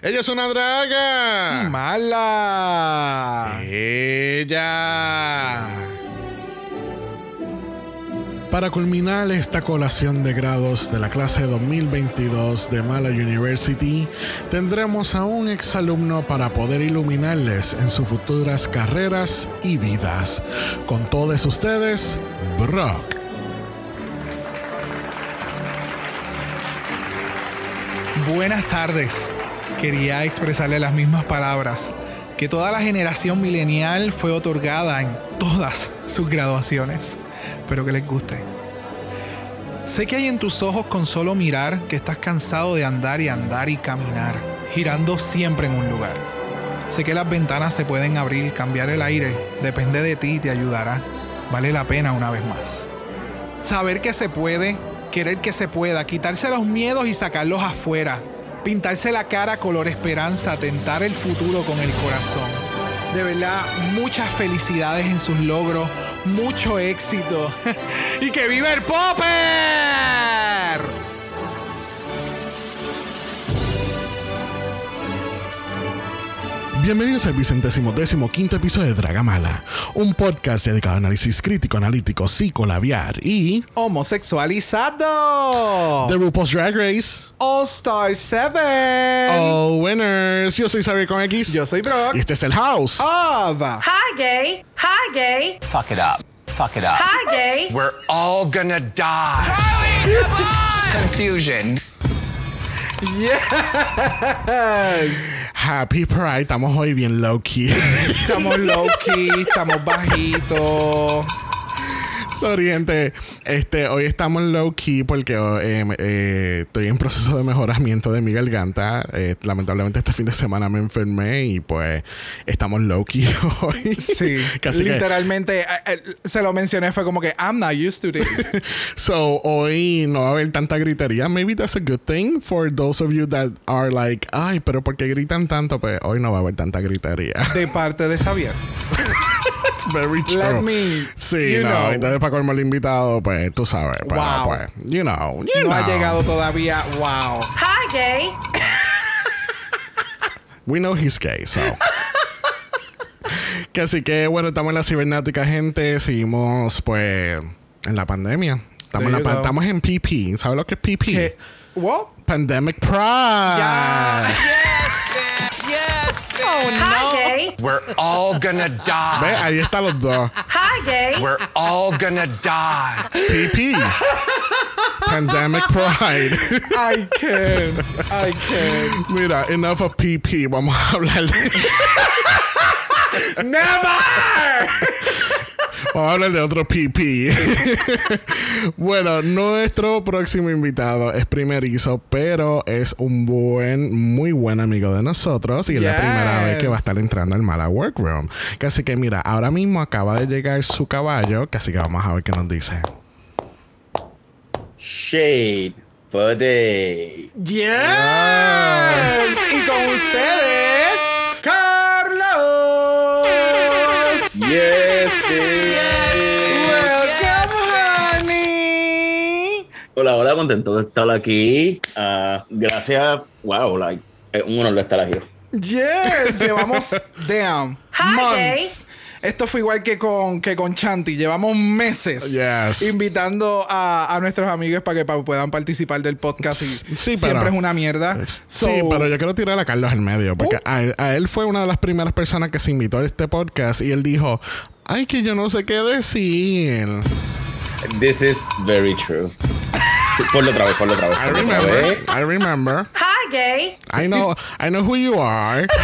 Ella es una draga. Mala. Ella. Para culminar esta colación de grados de la clase 2022 de Mala University, tendremos a un exalumno para poder iluminarles en sus futuras carreras y vidas. Con todos ustedes, Brock. Buenas tardes. Quería expresarle las mismas palabras que toda la generación milenial fue otorgada en todas sus graduaciones. Espero que les guste. Sé que hay en tus ojos con solo mirar que estás cansado de andar y andar y caminar, girando siempre en un lugar. Sé que las ventanas se pueden abrir, cambiar el aire, depende de ti y te ayudará. Vale la pena una vez más. Saber que se puede, querer que se pueda, quitarse los miedos y sacarlos afuera, pintarse la cara color esperanza, tentar el futuro con el corazón. De verdad, muchas felicidades en sus logros, mucho éxito y que viva el Popper. Bienvenidos al vicentésimo décimo quinto episodio de Dragamala, un podcast dedicado a análisis crítico, analítico, psicolabiar y Homosexualizado. The RuPaul's Drag Race. All Star 7. All winners. Yo soy Xavier con X. Yo soy Brock. Y este es el House. Of. Hi, gay. Hi, gay. Fuck it up. Fuck it up. Hi, gay. We're all gonna die. Charlie, come on! Confusion. Yes. Happy Pride. Estamos hoy bien low key. Estamos low key, estamos bajitos. Sorry, gente. Este, hoy estamos low key porque eh, eh, estoy en proceso de mejoramiento de mi garganta. Eh, lamentablemente este fin de semana me enfermé y pues estamos low key hoy. Sí, Casi que- literalmente eh, se lo mencioné, fue como que I'm not used to this. So, hoy no va a haber tanta gritería. Maybe that's a good thing for those of you that are like, ay, pero ¿por qué gritan tanto? Pues hoy no va a haber tanta gritería. De parte de Xavier. Very true. Let me. Sí, you no. know. Entonces, para colmo el invitado, pues tú sabes. Pero, Wow. pues, you know, you no ha know. llegado todavía. Wow. Hi, gay. We know he's gay, so. que así que, bueno, estamos en la cibernáutica, gente. Seguimos, pues, en la pandemia. Estamos, en, la estamos en PP. ¿Sabes lo que es PP? ¿Qué? What? Pandemic Pride. Ya. Yes, man. Oh, Hi, gay. We're all gonna Ve, die. ahí están los dos. Hi, gay. We're all gonna die. PP. Pandemic Pride. I can't. I can't. Mira, enough of PP. Vamos a hablar de. Never! Vamos a hablar de otro PP. bueno, nuestro próximo invitado es primerizo, pero es un buen, muy buen amigo de nosotros y es la primera vez que va a estar entrando al Mala Workroom. Que Así que mira, ahora mismo acaba de llegar su caballo, así que vamos a ver qué nos dice. Shade for day. Yes. Y con ustedes, Carlos. Yes, Hola, hola, contento de estar aquí. Ah, gracias. Wow, like, es un honor estar aquí. Yes, llevamos damn Hi, months. Esto fue igual que con, que con Chanti. Llevamos meses Yes. invitando a, a nuestros amigos para que pa- puedan participar del podcast. Y Sí, pero- siempre es una mierda. Sí, pero yo quiero tirar a Carlos al medio, porque Uh. a, él, a él fue una de las primeras personas que se invitó a este podcast y él dijo, ay, que yo no sé qué decir. This is very true. Ponlo otra vez, ponlo otra vez. I remember, vez. I remember. Hi, gay. I know, I know who you are.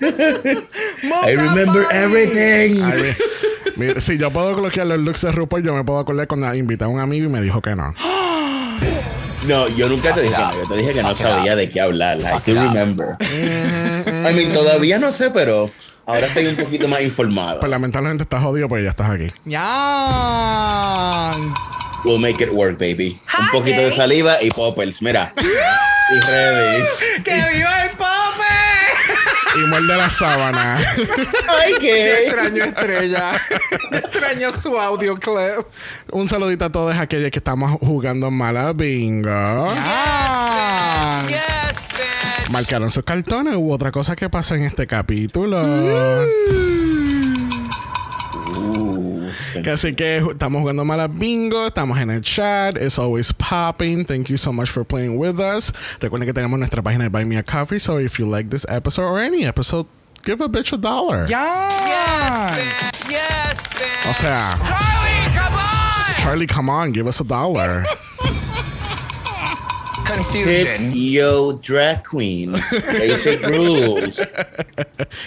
I remember everything. I re- Mira, si yo puedo bloquear los looks de RuPaul, yo me puedo acordar cuando invité a un amigo y me dijo que no. No, yo nunca te dije que no. Yo te dije que no sabía de qué hablar. I do remember. I mean, todavía no sé, pero ahora estoy un poquito más informado. Pues lamentablemente estás jodido porque ya estás aquí. Ya. We'll make it work, baby. Un Hi, poquito de gay. saliva y poppers. Mira. y ready. ¡Que viva el Pope! Y muerde la sábana. Ay, Yo qué. extraño estrella. Yo extraño su audio clip. un saludito a todos aquellos que estamos jugando mala bingo. Ah. Marcaron sus cartones. Hubo otra cosa que pasó en este capítulo. Uh, Que así que estamos jugando malas bingo, estamos en el chat, it's always popping. Thank you so much for playing with us. Recuerden que tenemos nuestra página de Buy Me a Coffee, so if you like this episode or any episode, give a bitch a dollar. ¡Ya! Yes, man. O sea, Charlie, come on! Charlie, come on, give us a dollar. Hit Confusion. yo drag queen. Basic rules.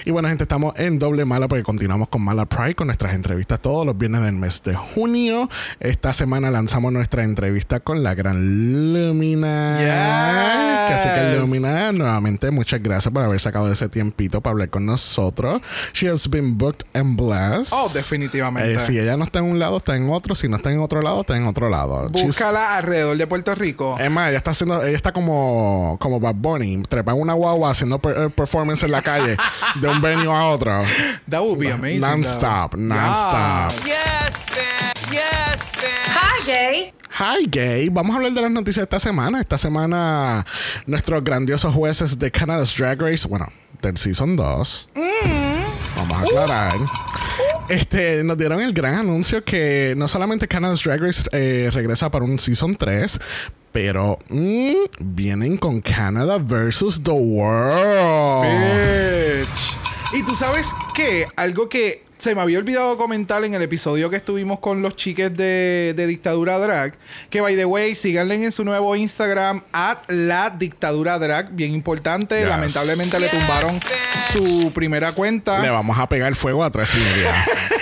Y bueno, gente, estamos en doble mala porque continuamos con Mala Pride con nuestras entrevistas todos los viernes del mes de junio. Esta semana lanzamos nuestra entrevista con la gran Lumina. Yes. Que así que Lumina, nuevamente, muchas gracias por haber sacado ese tiempito para hablar con nosotros. She has been booked and blessed. Oh, definitivamente. Eh, si ella no está en un lado, está en otro. Si no está en otro lado, está en otro lado. She's- Búscala alrededor de Puerto Rico. es más, ella está haciendo, ella está como, como Bad Bunny, trepa en una guagua haciendo per- eh, performance en la calle de un venue a otro. That would be amazing. Non-stop, non-stop. Yes, man. Yes, man. Hi, gay. Hi, gay. Vamos a hablar de las noticias de esta semana. Esta semana, nuestros grandiosos jueces de Canada's Drag Race, bueno, del Season 2. Vamos a aclarar. Este, nos dieron el gran anuncio que no solamente Canada's Drag Race eh, regresa para un Season 3, pero mm, vienen con Canada versus the World. Bitch. Y tú sabes qué? Algo que se me había olvidado comentar en el episodio que estuvimos con los chiques de, de Dictadura Drag. Que, by the way, síganle en su nuevo Instagram, at la Dictadura Drag. Bien importante. Yes. Lamentablemente le tumbaron su primera cuenta. Le vamos a pegar fuego a tres y media.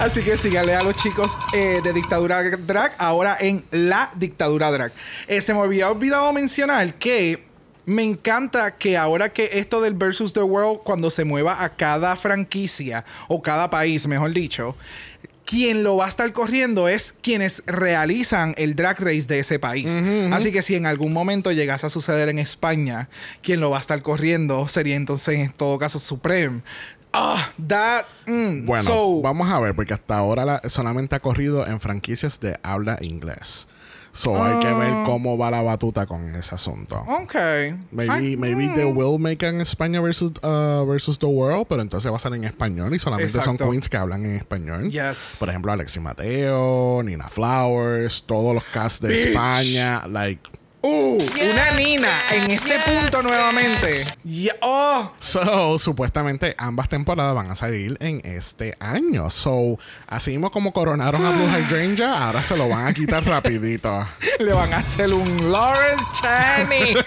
Así que síganle a los chicos eh, de Dictadura Drag ahora en La Dictadura Drag. Eh, se me había olvidado mencionar que me encanta que ahora que esto del versus the world, cuando se mueva a cada franquicia o cada país, mejor dicho, quien lo va a estar corriendo es quienes realizan el drag race de ese país. Así que si en algún momento llegase a suceder en España, quien lo va a estar corriendo sería entonces en todo caso Supreme. Ah, that. mm, Bueno, so- vamos a ver, porque hasta ahora la- solamente ha corrido en franquicias de habla inglés. So hay que ver cómo va la batuta con ese asunto. Ok. Maybe, Ay, maybe mm. they will make an España versus, uh, versus the world, pero entonces va a ser en español y solamente son queens que hablan en español. Yes. Por ejemplo, Alexi Mateo, Nina Flowers, todos los casts de Bitch. España, like. Uh, una Nina en este punto nuevamente. Oh, So, supuestamente ambas temporadas van a salir en este año. So, así mismo como coronaron a Blue Hydrangea, ahora se lo van a quitar rapidito. le van a hacer un Lawrence Chaney.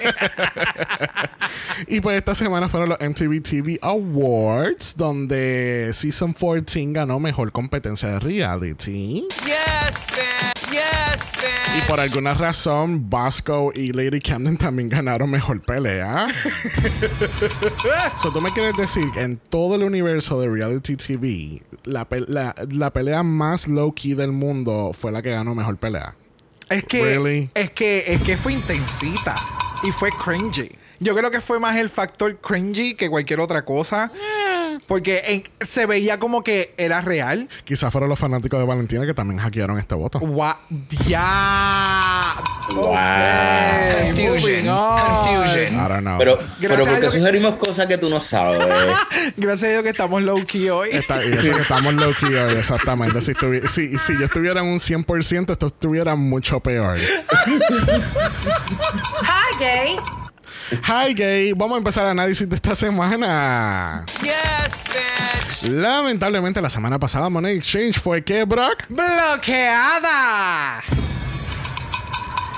Y pues esta semana fueron los MTV TV Awards, donde Season 14 ganó mejor competencia de reality. Yes, man. Yes, man. Y por alguna razón, Y Lady Camden también ganaron mejor pelea. so, tú me quieres decir que en todo el universo de reality TV, la, pe- la- la pelea más low key del mundo fue la que ganó mejor pelea. es que Really? es que es que fue intensita y fue cringy. Yo creo que fue más el factor cringy que cualquier otra cosa. Porque en- se veía como que era real. Quizás fueron los fanáticos de Valentina que también hackearon este voto. Gua- ya. Wow. Ok, Confusion. moving on. Confusion. I don't know. Pero, Gracias pero a porque Dios que- sugerimos cosas que tú no sabes. Gracias a Dios que estamos low key hoy. Está- y eso que estamos low key hoy, exactamente. Si, estuvi- si, si yo estuviera en un 100%, esto estuviera mucho peor. Hi, gay. Hi, gay. Vamos a empezar el análisis de esta semana. Yes, man. Lamentablemente, la semana pasada, Money Exchange fue que Brock. ¡Bloqueada!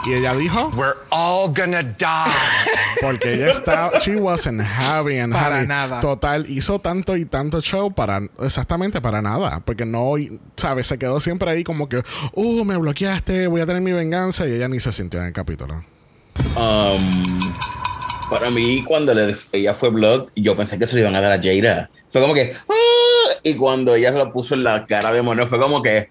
Y ella dijo, We're all gonna die. porque ella estaba, she wasn't having Para having. nada. Total, hizo tanto y tanto show para, exactamente para nada. Porque no, ¿sabes? Se quedó siempre ahí como que, oh, me bloqueaste, voy a tener mi venganza. Y ella ni se sintió en el capítulo. Um, para mí, cuando le- ella fue blog, yo pensé que se lo iban a dar a Jada. Fue como que. "Ah", Y cuando ella se lo puso en la cara de Mono, fue como que.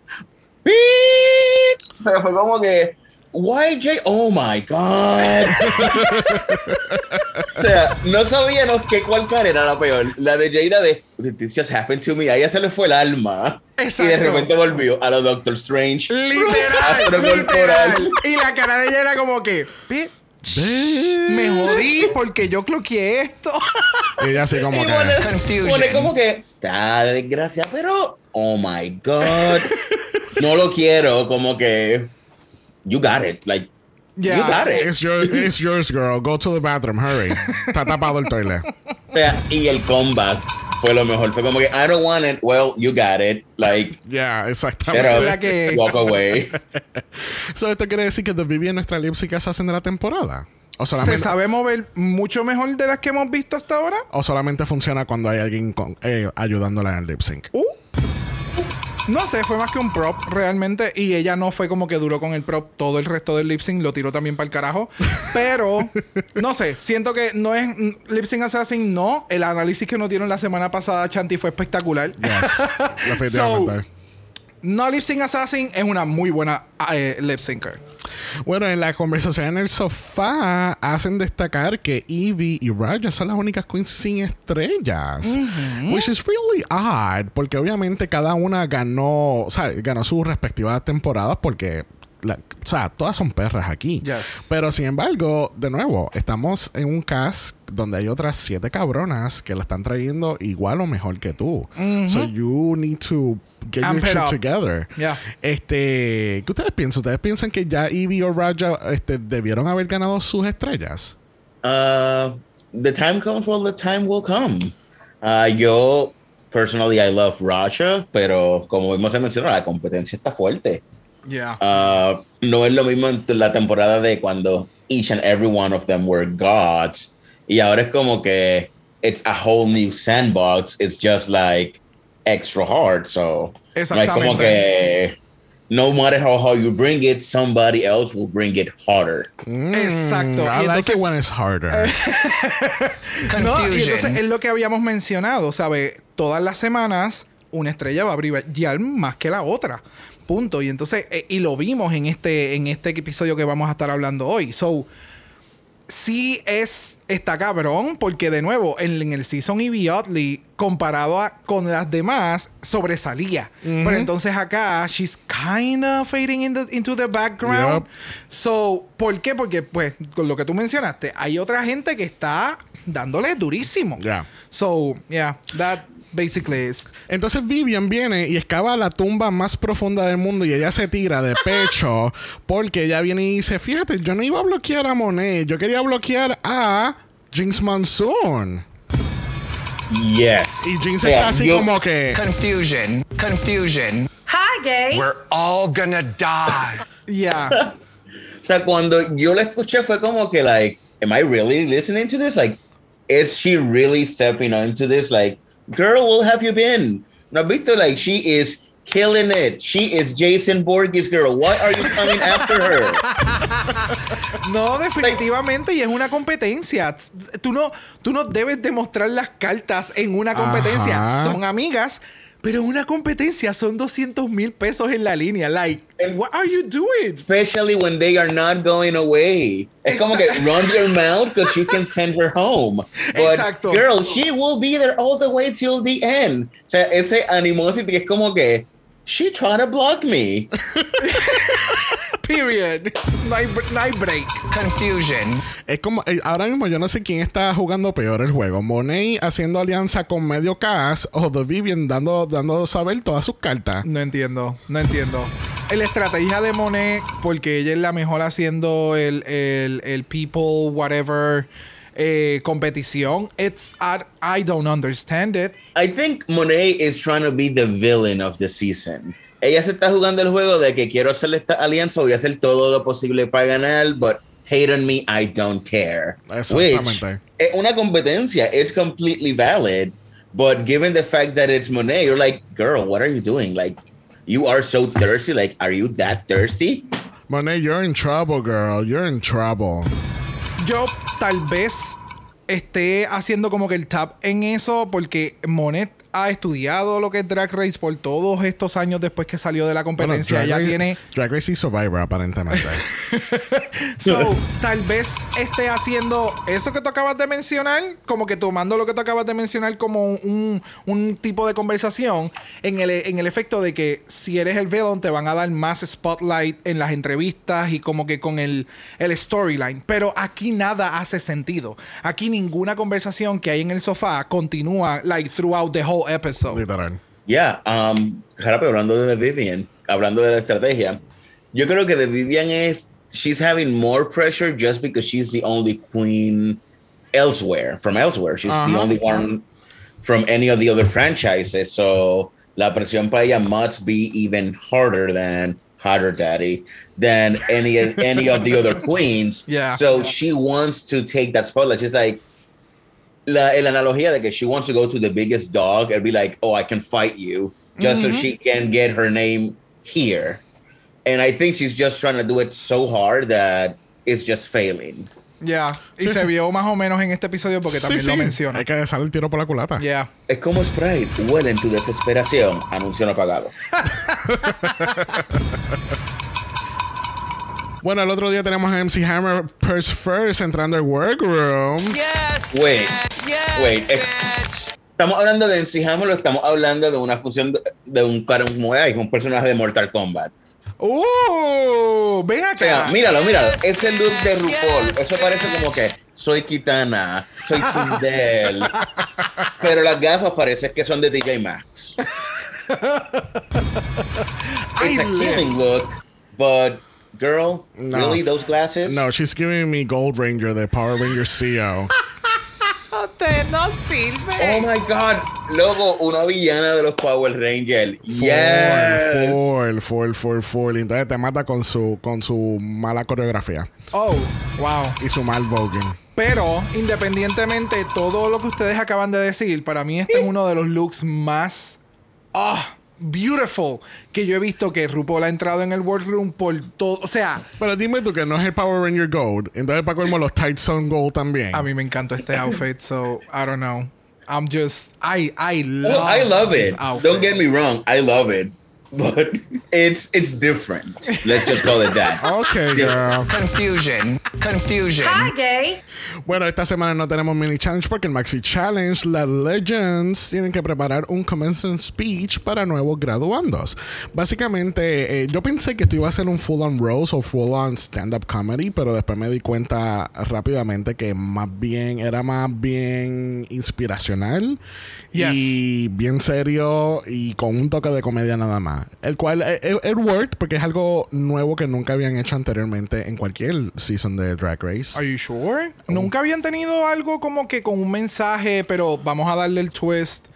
"Bitch". O sea, fue como que. Why Jada? Oh my God. o sea, no sabíamos qué cuál cara era la peor. La de Jada de this just happen to me? A ella se le fue el alma. Y de Exacto. repente volvió a lo Doctor Strange. Literal, literal. Y la cara de ella era como que, bitch. Me jodí porque yo cloqueé esto. Y ella así como Y que. pone, Confusion. pone como que, está desgracia, pero, oh my God. no lo quiero, como que, you got it. Like, Ya. you got it. It's, your, it's yours, girl. Go to the bathroom. Hurry. Está tapado el toilet. O sea, y el comeback fue lo mejor. Fue como que, I don't want it. Well, you got it. Like, Yeah, exactamente. pero, la que- walk away. So, ¿Esto quiere decir que The Vivi es nuestra lip sync assassin de la temporada? ¿O Se solamente, sabe mover mucho mejor de las que hemos visto hasta ahora. o solamente funciona cuando hay alguien con, eh, ayudándola en el lip sync? Uh. No sé, fue más que un prop realmente. Y ella no fue como que duró con el prop todo el resto del lip sync, lo tiró también para el carajo. Pero, no sé, siento que no es mm, lip sync assassin, no. El análisis que nos dieron la semana pasada, Chanti, fue espectacular. Yes. Definitivamente. No lip sync assassin es una muy buena eh, lip syncer. Bueno, en la conversación en el sofá hacen destacar que Evie y Raja son las únicas queens sin estrellas. Which is really odd, porque obviamente cada una ganó, o sea, ganó sus respectivas temporadas porque la- o sea, todas son perras aquí. Yes. Pero sin embargo, de nuevo, estamos en un cast donde hay otras siete cabronas que la están trayendo igual o mejor que tú. So you need to get Amp your it shit up. together. Yeah. Este, ¿qué ustedes piensan? ¿Ustedes piensan que ya Evie o Raja este, debieron haber ganado sus estrellas? Uh, the time comes, well, the time will come. Uh, yo, personally, I love Russia, pero como hemos mencionado, la competencia está fuerte. Yeah. Uh, no es lo mismo en la temporada de cuando each and every one of them were gods. Y ahora es como que it's a whole new sandbox. It's just like extra hard. So, no es como que no matter how hard you bring it, somebody else will bring it harder. Exacto. I Y like entonces- it when it's harder. No, y entonces es lo que habíamos mencionado, ¿sabes? Todas las semanas una estrella va a brillar más que la otra. Punto. Y entonces, eh, y lo vimos en este, en este episodio que vamos a estar hablando hoy. So, sí es, está cabrón, porque de nuevo, en, en el season Evie Oddly, comparado a- con las demás, sobresalía. Pero entonces acá, she's kind of fading in the- into the background. Yep. So, ¿por qué? Porque, pues, con lo que tú mencionaste, hay otra gente que está dándole durísimo. Yeah. So, yeah, that basically is. Entonces Vivian viene y excava la tumba más profunda del mundo y ella se tira de pecho porque ella viene y dice, fíjate, yo no iba a bloquear a Monet, yo quería bloquear a Jinx Monsoon. Yes. Y Jinx sea, está así yo- como que... Confusion. Confusion. Hi, gay. We're all gonna die. Yeah. O sea, cuando yo la escuché fue como que, like, am I really listening to this? Like, is she really stepping onto this? Like, girl, where have you been? No, has visto, like, she is killing it. She is Jason Borges, girl. Why are you coming after her? No, definitivamente, y es una competencia. Tú no, tú no debes demostrar las cartas en una competencia. Ajá. Son amigas, pero una competencia son 200 mil pesos en la línea. Like, what are you doing? Especially when they are not going away. Es como que run your mouth because you can send her home. But Exacto. girl, she will be there all the way till the end. O sea, ese animosity es como que she trying to block me. Period. No hay, no hay break. Confusion. Es como, eh, ahora mismo yo no sé quién está jugando peor el juego. Monet haciendo alianza con medio cast o The Vivian dando, dando saber todas sus cartas. No entiendo, no entiendo. La estrategia de Monet, porque ella es la mejor haciendo el, el, el people, whatever, eh, competición. It's, I, I don't understand it. I think Monet is trying to be the villain of the season. Ella se está jugando el juego de que quiero hacer esta alianza, voy a hacer todo lo posible para ganar, but hate on me, I don't care. Which es una competencia, it's completely valid, but given the fact that it's Monet, you're like, girl, what are you doing? Like, you are so thirsty. Like, are you that thirsty? Monet, you're in trouble, girl. You're in trouble. Yo tal vez esté haciendo como que el tap en eso porque Monet ha estudiado lo que es Drag Race por todos estos años después que salió de la Bueno, competencia. Drag ya Race- tiene. Drag Race y Survivor, aparentemente. So, tal vez esté haciendo eso que tú acabas de mencionar, como que tomando lo que tú acabas de mencionar como un, un tipo de conversación, en el, en el efecto de que si eres el villain te van a dar más spotlight en las entrevistas y como que con el, el storyline. Pero aquí nada hace sentido. Aquí ninguna conversación que hay en el sofá continúa like throughout the whole episode. Literal. Yeah, um, Jarape, hablando de The Vivian, hablando de la estrategia, yo creo que The Vivian es, she's having more pressure just because she's the only queen elsewhere, from elsewhere. She's the uh-huh. only one from any of the other franchises. So la presión para ella must be even harder than Harder Daddy, than any any of the other queens. Yeah. So she wants to take that spotlight. She's like, la, la analogía de que she wants to go to the biggest dog and be like, oh, I can fight you just so mm-hmm. she can get her name here. And I think she's just trying to do it so hard that it's just failing. Ya. Y Sí, se sí. vio más o menos en este episodio porque Sí, también lo menciona. Hay que dejar el tiro por la culata. Yeah. Es como Sprite, huelen tu desesperación, anuncio no pagado. Bueno, el otro día tenemos a MC Hammer Purse First entrando al workroom. Yes. Wait. Yes. wait, bitch. ¿Estamos hablando de MC Hammer o estamos hablando de una fusión de, de un, ay, un personaje de Mortal Kombat? ¡Uh! O sea, acá. míralo, míralo. Ese look de RuPaul, eso parece como que soy Kitana, soy Sindel. pero las gafas parece que son de DJ Maxx. Ay, It's a killing look, but girl, No. really those glasses? No, she's giving me Gold Ranger de Power Ranger CO. Usted no sirve. Oh my god, loco, una villana de los Power Rangers. Yes. Full, full, full, full. Entonces te mata con su, con su mala coreografía Oh, wow. y su mal voguing. Pero, independientemente de todo lo que ustedes acaban de decir, para mí este es uno de los looks más ah, beautiful que yo he visto que RuPaul ha entrado en el workroom por todo. O sea, Pero dime tú que no es el Power Ranger Gold. Entonces, para colmo, los tights son gold también. a mí me encantó este outfit, so I don't know. I'm just I I love, Oh, I love it. outfit. Don't get me wrong, I love it. But it's it's different. Let's just call it that. Ok, girl. Confusion. Confusion. Hi, gay. Bueno, esta semana no tenemos mini challenge porque el Maxi Challenge, las Legends tienen que preparar un commencement speech para nuevos graduandos. Básicamente, eh, yo pensé que esto iba a ser un full on rose o full on stand-up comedy, pero después me di cuenta rápidamente que más bien era más bien inspiracional Yes. y bien serio y con un toque de comedia nada más. El cual, eh, eh, it worked porque es algo nuevo que nunca habían hecho anteriormente en cualquier season de Drag Race. Are you sure? Nunca habían tenido algo como que con un mensaje, pero vamos a darle el twist.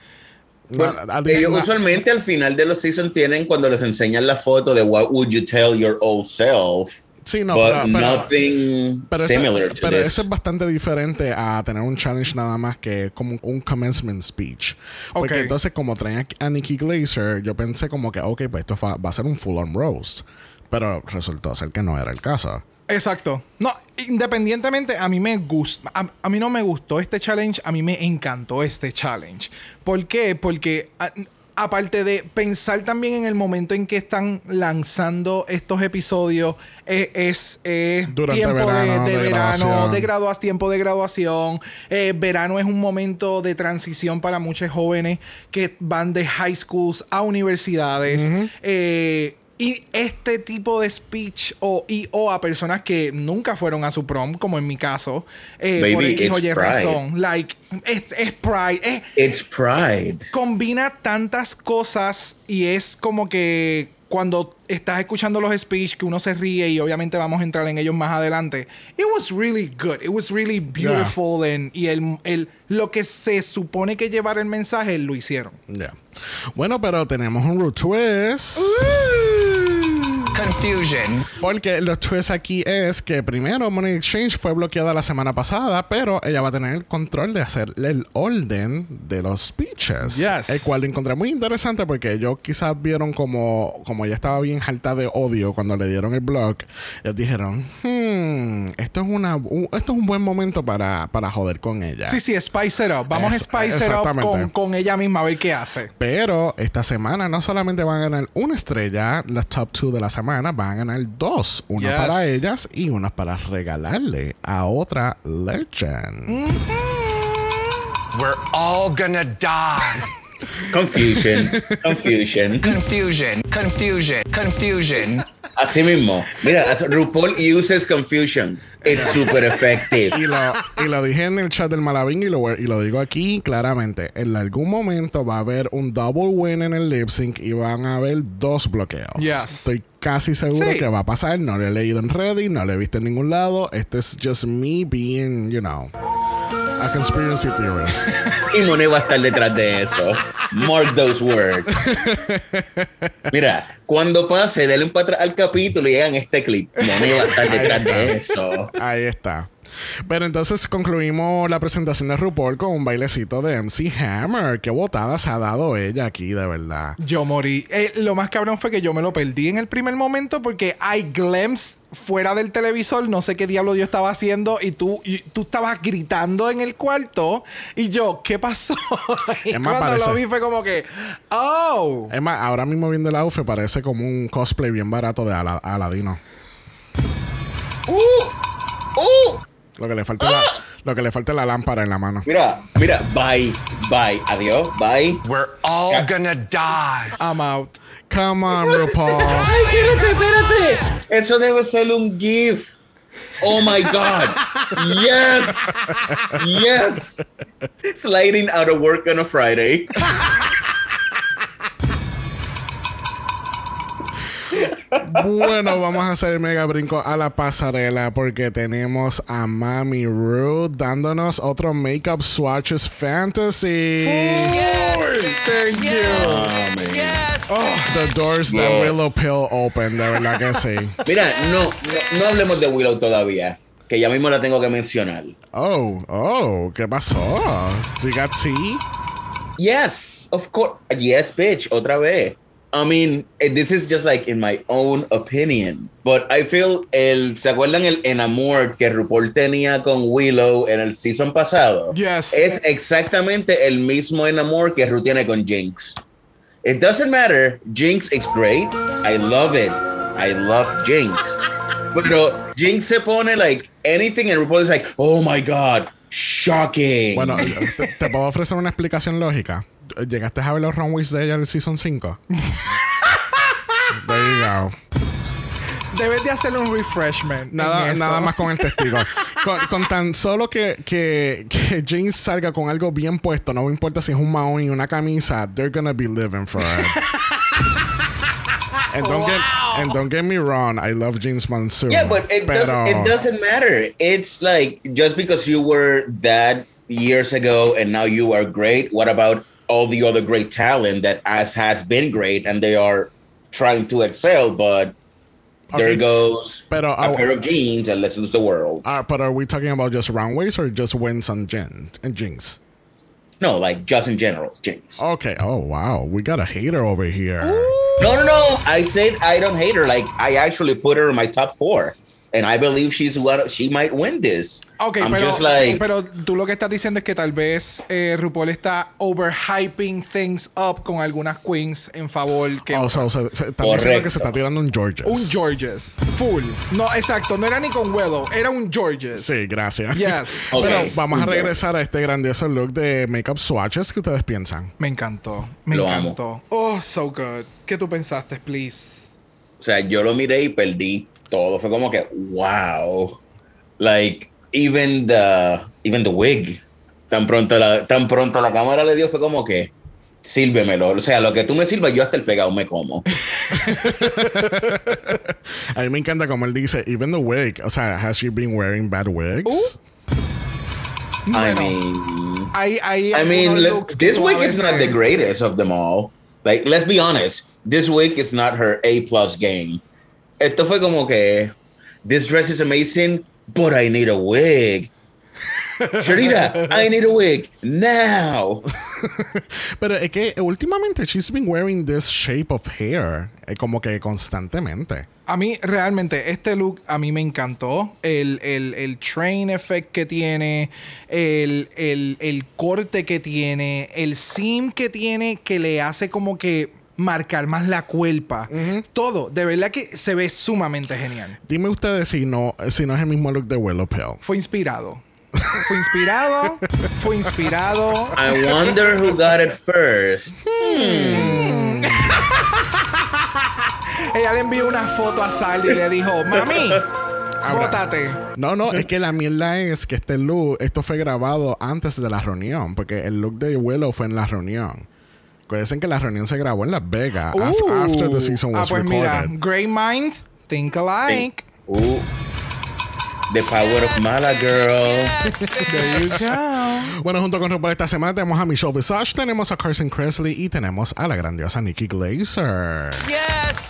Bueno, least ellos usualmente al final de los seasons tienen cuando les enseñan la foto de what would you tell your old self, Sí, no, but pero, nothing pero eso- similar to pero this. eso es bastante diferente a tener un challenge nada más que como un commencement speech. Porque Ok. entonces, como traen a Nikki Glazer, yo pensé como que, ok, pues esto va a ser un full on roast. Pero resultó ser que no era el caso. Exacto. No, independientemente, a mí me gusta. A, a mí no me gustó este challenge, a mí me encantó este challenge. ¿Por qué? Porque. a- aparte de pensar también en el momento en que están lanzando estos episodios, eh, es eh, tiempo de- verano, de, de verano, graduación. de graduación, tiempo de graduación. Eh, verano es un momento de transición para muchos jóvenes que van de high schools a universidades. Y este tipo de speech o, y, o a personas que nunca fueron a su prom, como en mi caso, eh, Baby, por X o Y razón. Like, es, es pride. es- It's pride. combina tantas cosas y es como que cuando estás escuchando los speech que uno se ríe y obviamente vamos a entrar en ellos más adelante. It was really good. It was really beautiful and- y el, el, lo que se supone que llevar el mensaje lo hicieron. Ya. Bueno, pero tenemos un root twist. Confusion. Porque los twists aquí es que primero Money Exchange fue bloqueada la semana pasada, pero ella va a tener el control de hacer el orden de los speeches. Yes. El cual lo encontré muy interesante porque ellos quizás vieron como, como ella estaba bien harta de odio cuando le dieron el blog. Ellos dijeron, hmm, esto es, una, un- esto es un buen momento para, para joder con ella. Sí, sí, spice it up. Vamos Es- a spice it up con, con ella misma a ver qué hace. Pero esta semana no solamente van a ganar una estrella, las top two de la semana, van a ganar dos. Una Yes. para ellas y una para regalarle a otra legend. We're all gonna die. Confusion, confusion. Confusion. Confusion. Confusion. Así mismo. Mira, RuPaul uses confusion. It's super effective. Y lo, y lo dije en el chat del Malavín y lo, y lo digo aquí claramente. En algún momento va a haber un double win en el lip sync y van a haber dos bloqueos. Yes. Estoy casi seguro Sí. que va a pasar. No lo he leído en Reddit, no lo he visto en ningún lado. Esto es just me being, you know, a conspiracy theorist. Y Monet va a estar detrás de eso. Mark those words. Mira, cuando pase, denle un para atrás al capítulo y hagan este clip. Monet va a estar detrás de eso. Ahí está. Pero entonces concluimos la presentación de RuPaul con un bailecito de MC Hammer. Qué botada se ha dado ella aquí, de verdad. Yo morí. Eh, lo más cabrón fue que yo me lo perdí en el primer momento porque hay glimpse fuera del televisor. No sé qué diablo yo estaba haciendo y tú, y tú estabas gritando en el cuarto. Y yo, ¿qué pasó? y más, cuando lo vi fue como que, oh. Es más, ahora mismo viendo el outfit parece como un cosplay bien barato de Ala- Aladino. ¡Uh! ¡Uh! Lo que le falta es la, lo que le falta es la lámpara en la mano. Mira, mira, bye, bye, adiós, bye. We're all gonna die. I'm out. Come on, RuPaul. Ay, espérate, espérate. Eso debe ser un GIF. Oh my God. Yes. Yes. Sliding out of work on a Friday. Bueno, vamos a hacer el mega brinco a la pasarela porque tenemos a Mami Ruth dándonos otro Makeup Swatches Fantasy. Thank you. Oh, the doors that Yes. Willow Pill open, de verdad que sí. Mira, no, no, no hablemos de Willow todavía. Que ya mismo la tengo que mencionar. Oh, oh, ¿qué pasó? You got tea? Yes, of course. Yes, bitch. Otra vez. I mean, eh, this is just like in my own opinion. But I feel el. ¿Se acuerdan el enamor que RuPaul tenía con Willow en el season pasado? Yes. Es exactamente el mismo enamor que Ru tiene con Jinx. It doesn't matter. Jinx is great. I love it. I love Jinx. Pero Jinx se pone like anything and RuPaul is like, oh my god, shocking. Bueno, te, te puedo ofrecer una explicación lógica. ¿Llegaste a ver los runways de ella en el Season 5? There you go. Debes de hacerle un refreshment. en Nada, nada más con el testigo. con, con tan solo que, que, que James salga con algo bien puesto, no me importa si es un maón y una camisa, they're gonna be living forever. and, don't get, and don't get me wrong, I love James Monsoon. Yeah, but it pero, does it doesn't matter. It's like just because you were that years ago and now you are great, what about all the other great talent that as has been great and they are trying to excel, but there Okay. goes a uh, pair of jeans and let's lose the world. Uh, but are we talking about just runways or just wins and, Jen, and Jinx? No, like just in general, Jinx. Okay. Oh, wow. We got a hater over here. No, no, no. I said I don't hate her. Like I actually put her in my top four, and I believe she's what she might win this. Ok, I'm pero, just like sí, pero tú lo que estás diciendo es que tal vez eh, RuPaul está overhyping things up con algunas queens en favor que Oh, so, se, se- están diciendo Correcto. que se está tirando un Georges. un Georges full. No, exacto, no era ni con Willow, era un Georges. Sí, gracias. Yes. Ok. Pero vamos a regresar a este grandioso look de makeup swatches que ustedes piensan. Me encantó, me Lo amo. encantó. Oh, so good. ¿Qué tú pensaste, please? O sea, yo lo miré y perdí todo. Fue como que, wow. Like, even the, even the wig. Tan pronto la, tan pronto la cámara le dio, fue como que, sírvemelo. O sea, lo que tú me sirvas, yo hasta el pegado me como. A mí me encanta como él dice, even the wig. O sea, has she been wearing bad wigs? I Bueno, mean, I mean, algunos le- looks que this wig is not the greatest of them all. Like, let's be honest. This wig is not her A plus game. Esto fue como que, this dress is amazing, but I need a wig. Sharita, I need a wig now. Pero es que últimamente she's been wearing this shape of hair eh, como que constantemente. A mí realmente este look a mí me encantó. El, el, el train effect que tiene, el, el, el corte que tiene, el seam que tiene que le hace como que marcar más la cuerpa. Todo, de verdad que se ve sumamente genial. Dime ustedes si no, si no es el mismo look de Willow Pill. Fue inspirado. Fue inspirado. fue inspirado. I wonder who got it first. Ella le envió una foto a Saldi y le dijo, mami, bótate. No, no, es que la mierda es que este look, esto fue grabado antes de la reunión, porque el look de Willow fue en la reunión. Acuérdense que la reunión se grabó en Las Vegas af- Uh. after the season ah, was pues mira, recorded. Grey Mind, think alike. Ooh. The power of Mala girl. There you go. Bueno, junto con RuPaul esta semana tenemos a Michelle Visage, tenemos a Carson Kressley y tenemos a la grandiosa Nikki Glazer. Yes.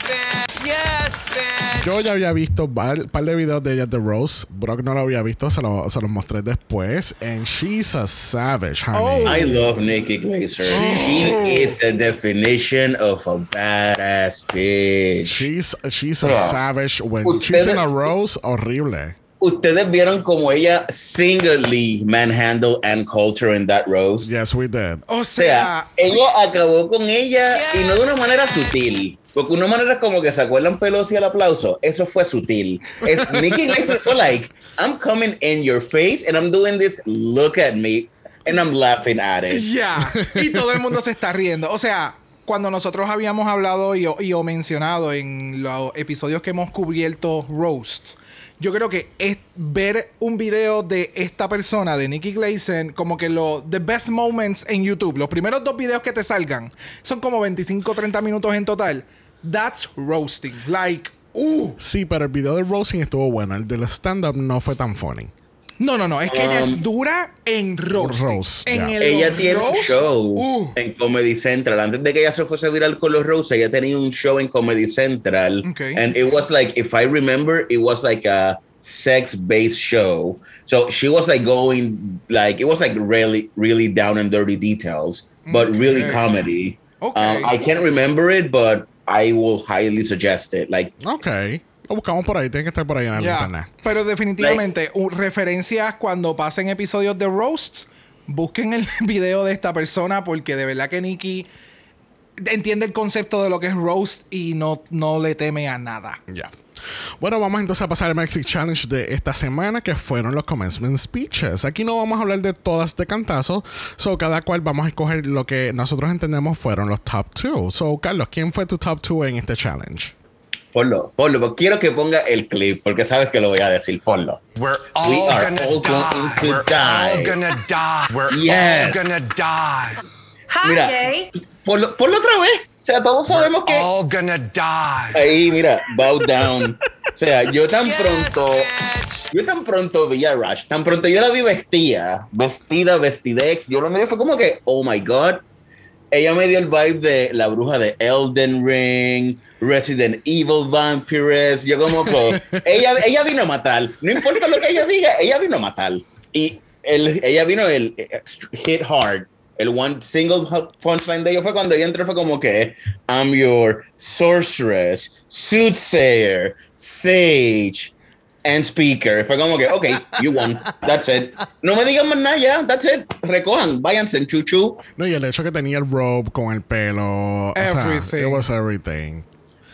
Yo ya había visto un par, par de videos de ella de Rose. Brock no lo había visto, se, lo- se los mostré después. And she's a savage, honey. Oh. I love Nikki Glazer. She is the definition of a badass bitch. She's, she's a Yeah. savage. When Ustedes- she's in a Rose, horrible. Ustedes vieron como ella singly manhandled and culture in that rose. Yes, we did. O O sea, sea, ella acabó con ella y no de una manera sutil. Porque una manera es como que se acuerdan Pelosi al aplauso. Eso fue sutil. Es, Nikki Glaser fue like, I'm coming in your face and I'm doing this, look at me, and I'm laughing at it. ya. Y todo el mundo se está riendo. O sea, cuando nosotros habíamos hablado y, o- y o mencionado en los episodios que hemos cubierto roasts, yo creo que es ver un video de esta persona, de Nikki Glazen, como que los the best moments en YouTube, los primeros dos videos que te salgan, son como 25 30 minutos en total. That's roasting. Like, uh. Sí, pero el video de Roasting estuvo bueno. El del stand-up no fue tan funny. No, no, no. Es que ella es Um, dura en roasting. roast, en ya. el Ella tiene un roast, show uh. en Comedy Central. Antes de que ella se fuese viral con los Rose, ella tenía un show en Comedy Central. Okay. And it was like, if I remember, it was like a sex-based show. So she was like going, like, it was like really, really down and dirty details, but really comedy. Okay. Um, I can't remember it, but I will highly suggest it. Like, Ok. Lo buscamos por ahí. Tiene que estar por ahí en el internet. Pero definitivamente, referencias cuando pasen episodios de roasts, busquen el video de esta persona porque de verdad que Nikki entiende el concepto de lo que es roast y no, no le teme a nada. Ya. Bueno, vamos entonces a pasar al Mexic Challenge de esta semana, que fueron los commencement speeches. Aquí no vamos a hablar de todas de cantazo, so cada cual vamos a escoger lo que nosotros entendemos fueron los top two. So, Carlos, ¿quién fue tu top two en este challenge? ponlo, ponlo. pero Quiero que ponga el clip, porque sabes que lo voy a decir. Ponlo. We're We all are gonna all die. going to We're die. all gonna die. We're Yes. all gonna die. Mira, ponlo, ponlo otra vez. O sea, todos sabemos que. All gonna die. Ahí, mira, bow down. O sea, yo tan pronto. Yo tan pronto vi a Rush, tan pronto yo la vi vestida, vestida, vestidex. Yo lo miré, fue como que, oh my god. Ella me dio el vibe de la bruja de Elden Ring, Resident Evil Vampires. Yo, como que. ella, ella vino a matar. No importa lo que ella diga, ella vino a matar. Y el, ella vino el eh, hit hard. El one single punchline de ella fue cuando ella entró, fue como que I'm your sorceress, soothsayer, sage, and speaker. Fue como que, ok, you won. That's it. No me digan más nada ya. That's it. Recojan, váyanse en chuchu. No, y el hecho que tenía el robe con el pelo. O sea, Everything. it was everything.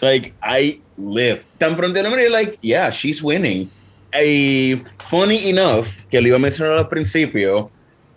Like, I live. Tan pronto no me like, yeah, she's winning. Y funny enough, que lo iba a mencionar al principio,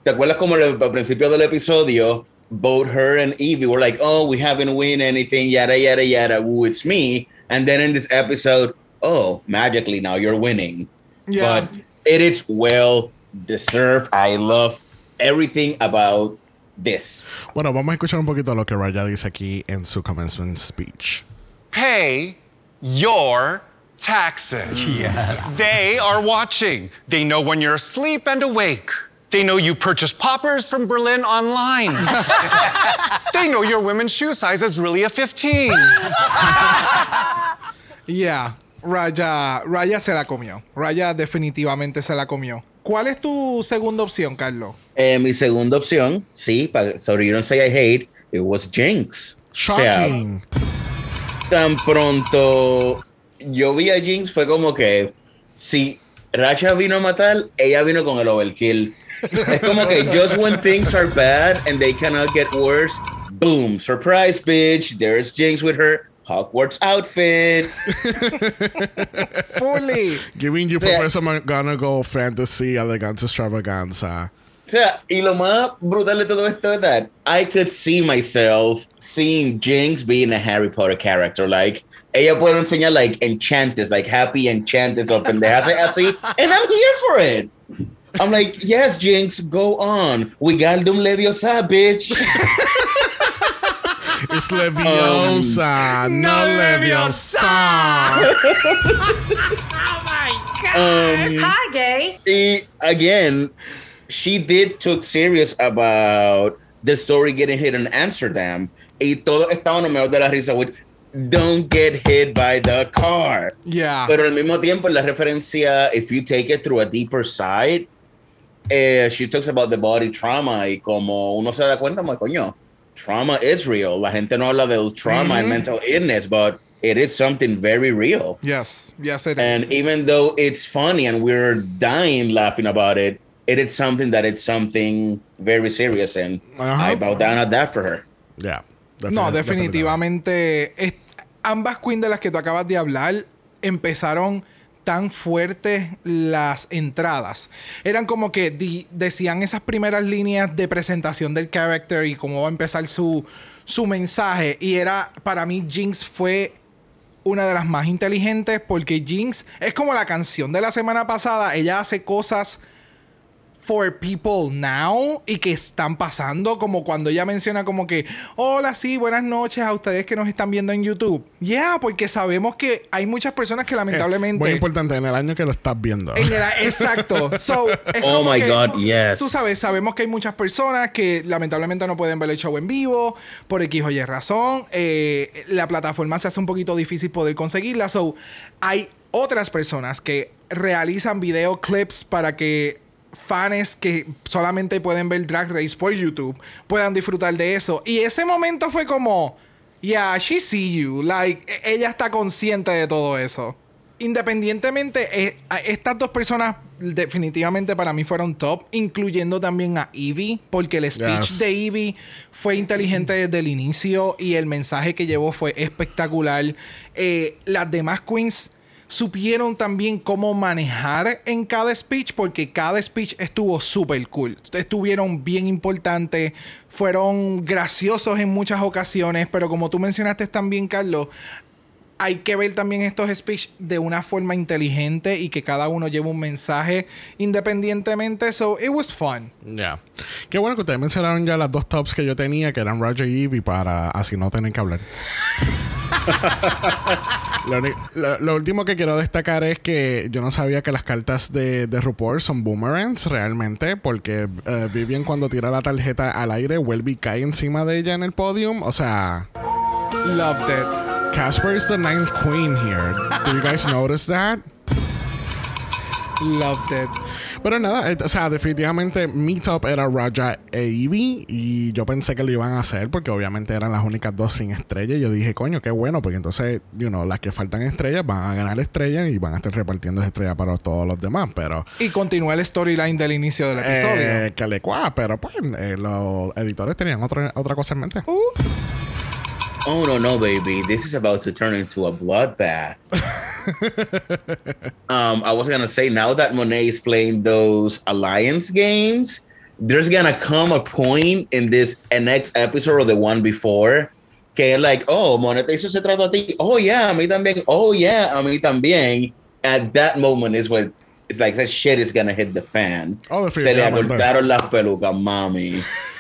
¿te acuerdas como el- al principio del episodio, both her and Evie were like, oh, we haven't win anything, yada, yada, yada, ooh, it's me. And then in this episode, oh, magically now you're winning. Yeah. But it is well deserved. I love everything about this. Bueno, vamos a escuchar un poquito lo que Raya dice aquí en su commencement speech. pay your taxes. They are watching. They know when you're asleep and awake. They know you purchase poppers from Berlin online. they know your women's shoe size is really a 15. Yeah. Raya, Raya se la comió. Raya definitivamente se la comió. ¿Cuál es tu segunda opción, Carlos? Eh, mi segunda opción, sí, para, so you don't say I hate, it was Jinx. O sea, Shocking. tan pronto yo vi a Jinx fue como que si Rasha vino a matar, ella vino con el overkill. Es como que just when things are bad and they cannot get worse, boom, surprise bitch, there's Jinx with her Hogwarts outfit. Fully. Giving you sea- Professor McGonagall fantasy elegance extravaganza. O sea, y lo más brutal de todo esto es that I could see myself seeing Jinx being a Harry Potter character. Like, ella puede enseñar, like, enchantes, like, happy enchantes o pendejas así, and I'm here for it. I'm like, yes, Jinx, go on. We got Wingardium Leviosa, bitch. It's Leviosa, no Leviosa. Um, Hi, gay. y again, she did took serious about the story getting hit in Amsterdam. Y todo estaba nomeado de la risa with don't get hit by the car. Yeah. Pero al mismo tiempo, la referencia, if you take it through a deeper side, eh, she talks about the body trauma y como uno se da cuenta, coño, trauma is real. La gente no habla del trauma and mental illness, but it is something very real. yes. Yes, it is. And even though it's funny and we're dying laughing about it, it is something that it's something very serious, and. I bow down at that for her. Yeah. No, definitivamente. es- ambas queens de las que tú acabas de hablar empezaron tan fuertes las entradas. Eran como que decían esas primeras líneas de presentación del character y cómo va a empezar su, su mensaje. Y era, para mí, Jinx fue una de las más inteligentes porque Jinx es como la canción de la semana pasada. Ella hace cosas for people now y que están pasando, como cuando ella menciona como que, hola, sí, buenas noches a ustedes que nos están viendo en YouTube. Ya, porque sabemos que hay muchas personas que lamentablemente... Muy importante en el año que lo estás viendo. En el- exacto. So, es Oh como my que, God, yes. Tú sabes, sabemos que hay muchas personas que lamentablemente no pueden ver el show en vivo por X o Y razón. Eh, la plataforma se hace un poquito difícil poder conseguirla. So, hay otras personas que realizan video clips para que fans que solamente pueden ver Drag Race por YouTube puedan disfrutar de eso. Y ese momento fue como, yeah, she see you. Like, e- ella está consciente de todo eso. Independientemente, eh, estas dos personas definitivamente para mí fueron top, incluyendo también a Evie, porque el speech Yes. de Evie fue inteligente desde el inicio y el mensaje que llevó fue espectacular. Eh, las demás queens supieron también cómo manejar en cada speech, porque cada speech estuvo súper cool. Estuvieron bien importantes, fueron graciosos en muchas ocasiones, pero como tú mencionaste también, Carlos, hay que ver también estos speech de una forma inteligente y que cada uno lleve un mensaje independientemente. So, it was fun. Ya. Qué bueno que ustedes mencionaron ya las dos tops que yo tenía, que eran Roger y Evie, para así no tener que hablar. lo, uni- lo- lo último que quiero destacar es que yo no sabía que las cartas de, de RuPaul son boomerangs realmente, porque eh, Vivian cuando tira la tarjeta al aire, vuelve y cae encima de ella en el podium. O sea, Loved it. Casper is the ninth queen here. Do you guys notice that? Loved it. Pero nada, eh, o sea, definitivamente mi top era Raja e Evie y yo pensé que lo iban a hacer porque obviamente eran las únicas dos sin estrella y yo dije, coño, qué bueno, porque entonces, you know, las que faltan estrellas van a ganar estrellas y van a estar repartiendo estrellas para todos los demás, pero... Y continúa el storyline del inicio del episodio. Eh, que le cuá, pero pues eh, los editores tenían otra, otra cosa en mente. Oh no, no, baby! This is about to turn into a bloodbath. um, I was gonna say now that Monet is playing those alliance games, there's gonna come a point in this next episode or the one before que like, oh, Monet te hizo ese trato a ti. Oh yeah, a mí también. Oh yeah, a mí también. At that moment is when it's like that shit is gonna hit the fan. Oh, Se le acortaron las pelucas, mami.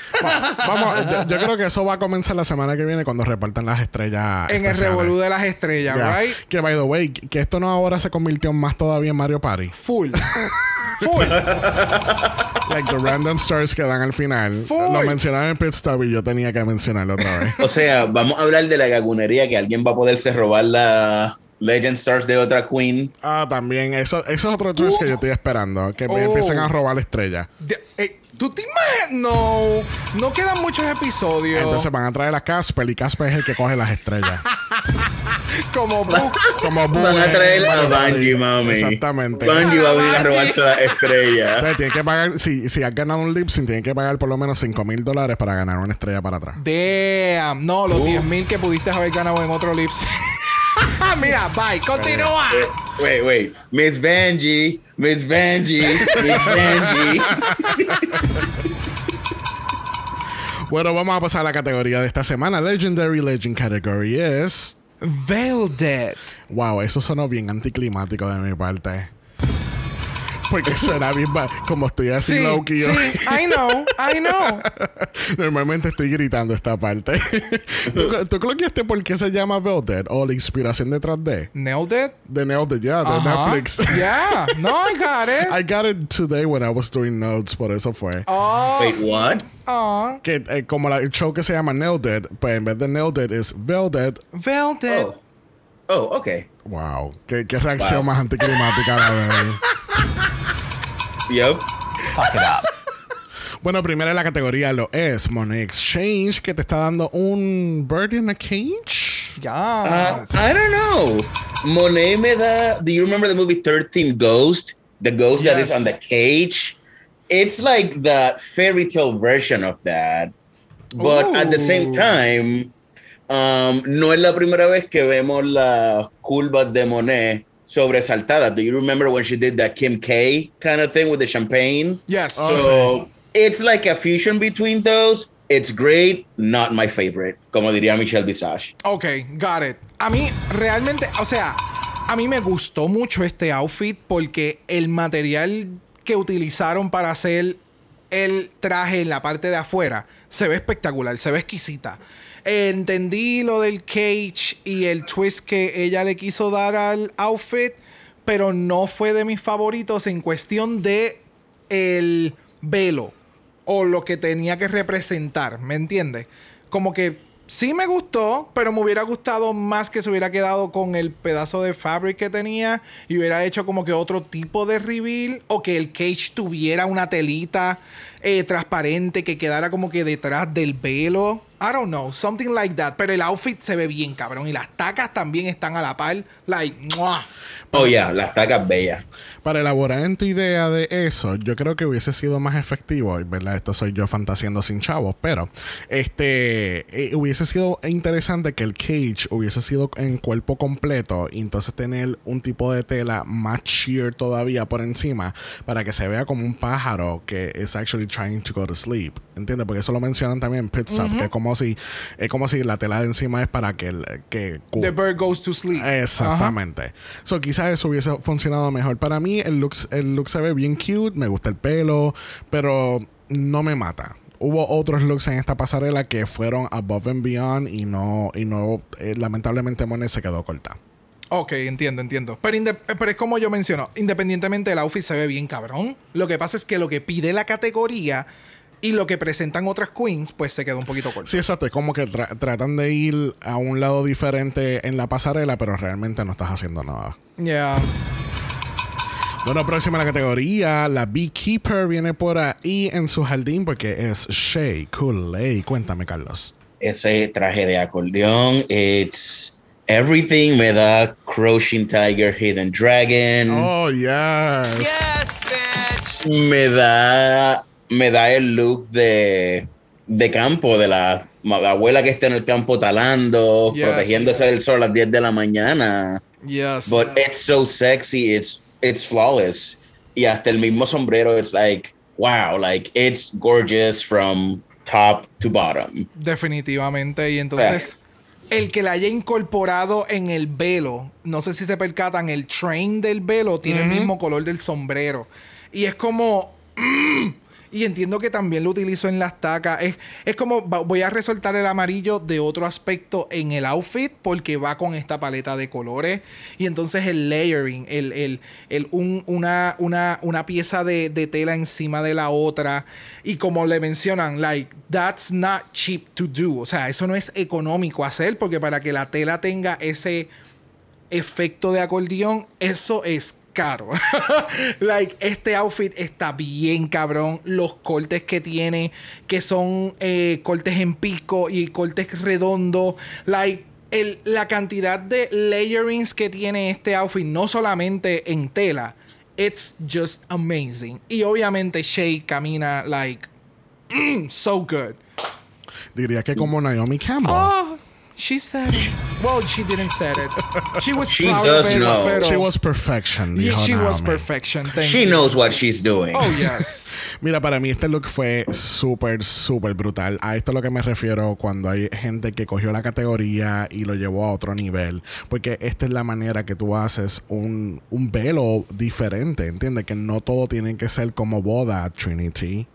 Vamos, yo, yo creo que eso va a comenzar la semana que viene cuando repartan las estrellas. en el revolú de las estrellas, right? Que by the way, que esto no ahora se convirtió en más todavía en Mario Party. Full. Full. Like the random stars que dan al final. Full. Lo mencionaron en Pit Stop y yo tenía que mencionarlo otra vez. O sea, vamos a hablar de la gagunería que alguien va a poderse robar la, Legend Stars de otra queen. Ah, también. Eso, eso es otro twist que yo estoy esperando. Que me Oh. empiecen a robar la estrella. De- eh, ¿Tú te imaginas? No. No quedan muchos episodios. Entonces van a traer a Casper y Casper es el que coge las estrellas. como Boo. Como Van a traer a. Bungie, mami. Exactamente. Bungie va a venir a robarse la estrella. Entonces, tienen que pagar, si, si has ganado un lip sync, tienen que pagar por lo menos 5 mil dólares para ganar una estrella para atrás. Damn. No, los Uh. 10 mil que pudiste haber ganado en otro lips. Mira, bye. Continúa. Wait, wait. Miss Benji, Miss Benji, Miss Benji. Bueno, vamos a pasar a la categoría de esta semana. Legendary Legend Category es. Veldet. Wow, eso sonó bien anticlimático de mi parte. Porque suena bien. Como estoy así Sí, low key sí, I know, I know. Normalmente estoy gritando esta parte. ¿Tú, ¿Tú cloqueaste por qué se llama Velvet? O la inspiración detrás de. Nailed it? De Nailed It, yeah, de Ajá. Netflix. Yeah, no, I got it. I got it today when I was doing notes, por eso fue. Oh, Wait, what? oh, Que eh, como la- el show que se llama Nailed It, pues en vez de Nailed It es Velvet. Veldet. Oh. Oh, okay. Wow, qué, qué reacción Wow. más anticlimática la de. Yep. Fuck it up. Bueno, primero en la categoría lo es Money Exchange, que te está dando un Bird in a Cage. Ya. Uh, I don't know. Monet me da. Do you remember the movie 13 Ghost? The ghost that is on the cage? It's like the fairy tale version of that. But at the same time, um, no es la primera vez que vemos las curvas de Monet sobresaltadas. Do you remember when she did that Kim K kind of thing with the champagne? yes. Oh, So it's like a fusion between those. It's great, not my favorite, como diría Michelle Visage. Ok, got it. A mí realmente, o sea, a mí me gustó mucho este outfit porque el material que utilizaron para hacer el traje en la parte de afuera se ve espectacular, se ve exquisita. Entendí lo del cage y el twist que ella le quiso dar al outfit, pero no fue de mis favoritos en cuestión de el velo o lo que tenía que representar, ¿me entiendes? Como que sí me gustó, pero me hubiera gustado más que se hubiera quedado con el pedazo de fabric que tenía y hubiera hecho como que otro tipo de reveal o que el cage tuviera una telita eh, transparente que quedara como que detrás del velo. I don't know, something like that. Pero el outfit se ve bien, cabrón. Y las tacas también están a la par. Like, ¡mua! Oh, yeah, las tacas bellas. Para elaborar en tu idea de eso, yo creo que hubiese sido más efectivo, y, ¿verdad? Esto soy yo fantaseando sin chavos, pero este eh, hubiese sido interesante que el cage hubiese sido en cuerpo completo y entonces tener un tipo de tela más sheer todavía por encima para que se vea como un pájaro que es actually trying to go to sleep. ¿Entiendes? Porque eso lo mencionan también en Pit Stop, que es como si es como si la tela de encima es para que el que The bird goes to sleep. Exactamente. So, quizás eso hubiese funcionado mejor. Para mí, el look, el look se ve bien cute, me gusta el pelo, pero no me mata. Hubo otros looks en esta pasarela que fueron above and beyond y no, y no, eh, lamentablemente Monet se quedó corta. Ok, entiendo, entiendo. Pero, es como yo menciono, independientemente del outfit se ve bien cabrón. Lo que pasa es que lo que pide la categoría y lo que presentan otras queens, pues se quedó un poquito corto. Sí, exacto. Es como que tra- tratan de ir a un lado diferente en la pasarela, pero realmente no estás haciendo nada. Ya. Bueno, próxima a la categoría. La Beekeeper viene por ahí en su jardín porque es Shay Kool-Aid. Cuéntame, Carlos. Ese traje de acordeón, it's everything. Me da Crouching Tiger, Hidden Dragon. Oh, yes. Yes, bitch. Me da, me da el look de, de campo, de la, la abuela que está en el campo talando, Yes. protegiéndose del sol a las 10 de la mañana. Yes. But it's so sexy, it's, it's flawless. Y hasta el mismo sombrero, it's like, wow, like it's gorgeous from top to bottom. Definitivamente. Y entonces, el que la haya incorporado en el velo, no sé si se percatan, el train del velo tiene el mismo color del sombrero. Y es como. mm, y entiendo que también lo utilizo en las tacas. Es, es como. Voy a resaltar el amarillo de otro aspecto en el outfit porque va con esta paleta de colores. Y entonces el layering, el, el, el un- una, una, una pieza de, de tela encima de la otra. Y como le mencionan, like, that's not cheap to do. O sea, eso no es económico hacer porque para que la tela tenga ese efecto de acordeón, eso es caro. like, este outfit está bien cabrón. Los cortes que tiene, que son eh, cortes en pico y cortes redondos. Like, el- la cantidad de layerings que tiene este outfit, no solamente en tela, it's just amazing. Y obviamente Shay camina like mm, so good. Diría que como Naomi Campbell. Oh, she said it. Well, she didn't say it. She was She proud does of it, know. pero She was perfection. Yeah, she was perfection. Thank She you. knows what she's doing. Oh yes. Mira, para mí este look fue súper, súper brutal. A esto es lo que me refiero cuando hay gente que cogió la categoría y lo llevó a otro nivel. Porque esta es la manera que tú haces un, un velo diferente, ¿entiendes? Que no todo tiene que ser como boda, Trinity.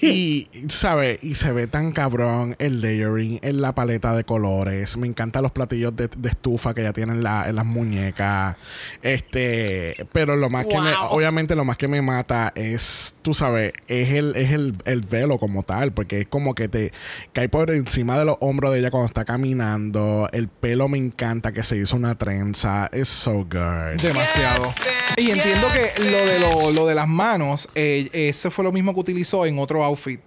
Y, ¿sabes? Y se ve tan cabrón el layering, en la paleta de colores. Me encantan los platillos de, de estufa que ya tienen la, en las muñecas. Este, pero lo más que me, obviamente lo más que me mata es, tú sabes, es el, es el, el velo como tal, porque es como que te cae por encima de los hombros de ella cuando está caminando. El pelo me encanta que se hizo una trenza. Es so good. Demasiado. y entiendo que lo de, lo, lo de las manos, eh, ese fue lo mismo que utilizó en otro outfit.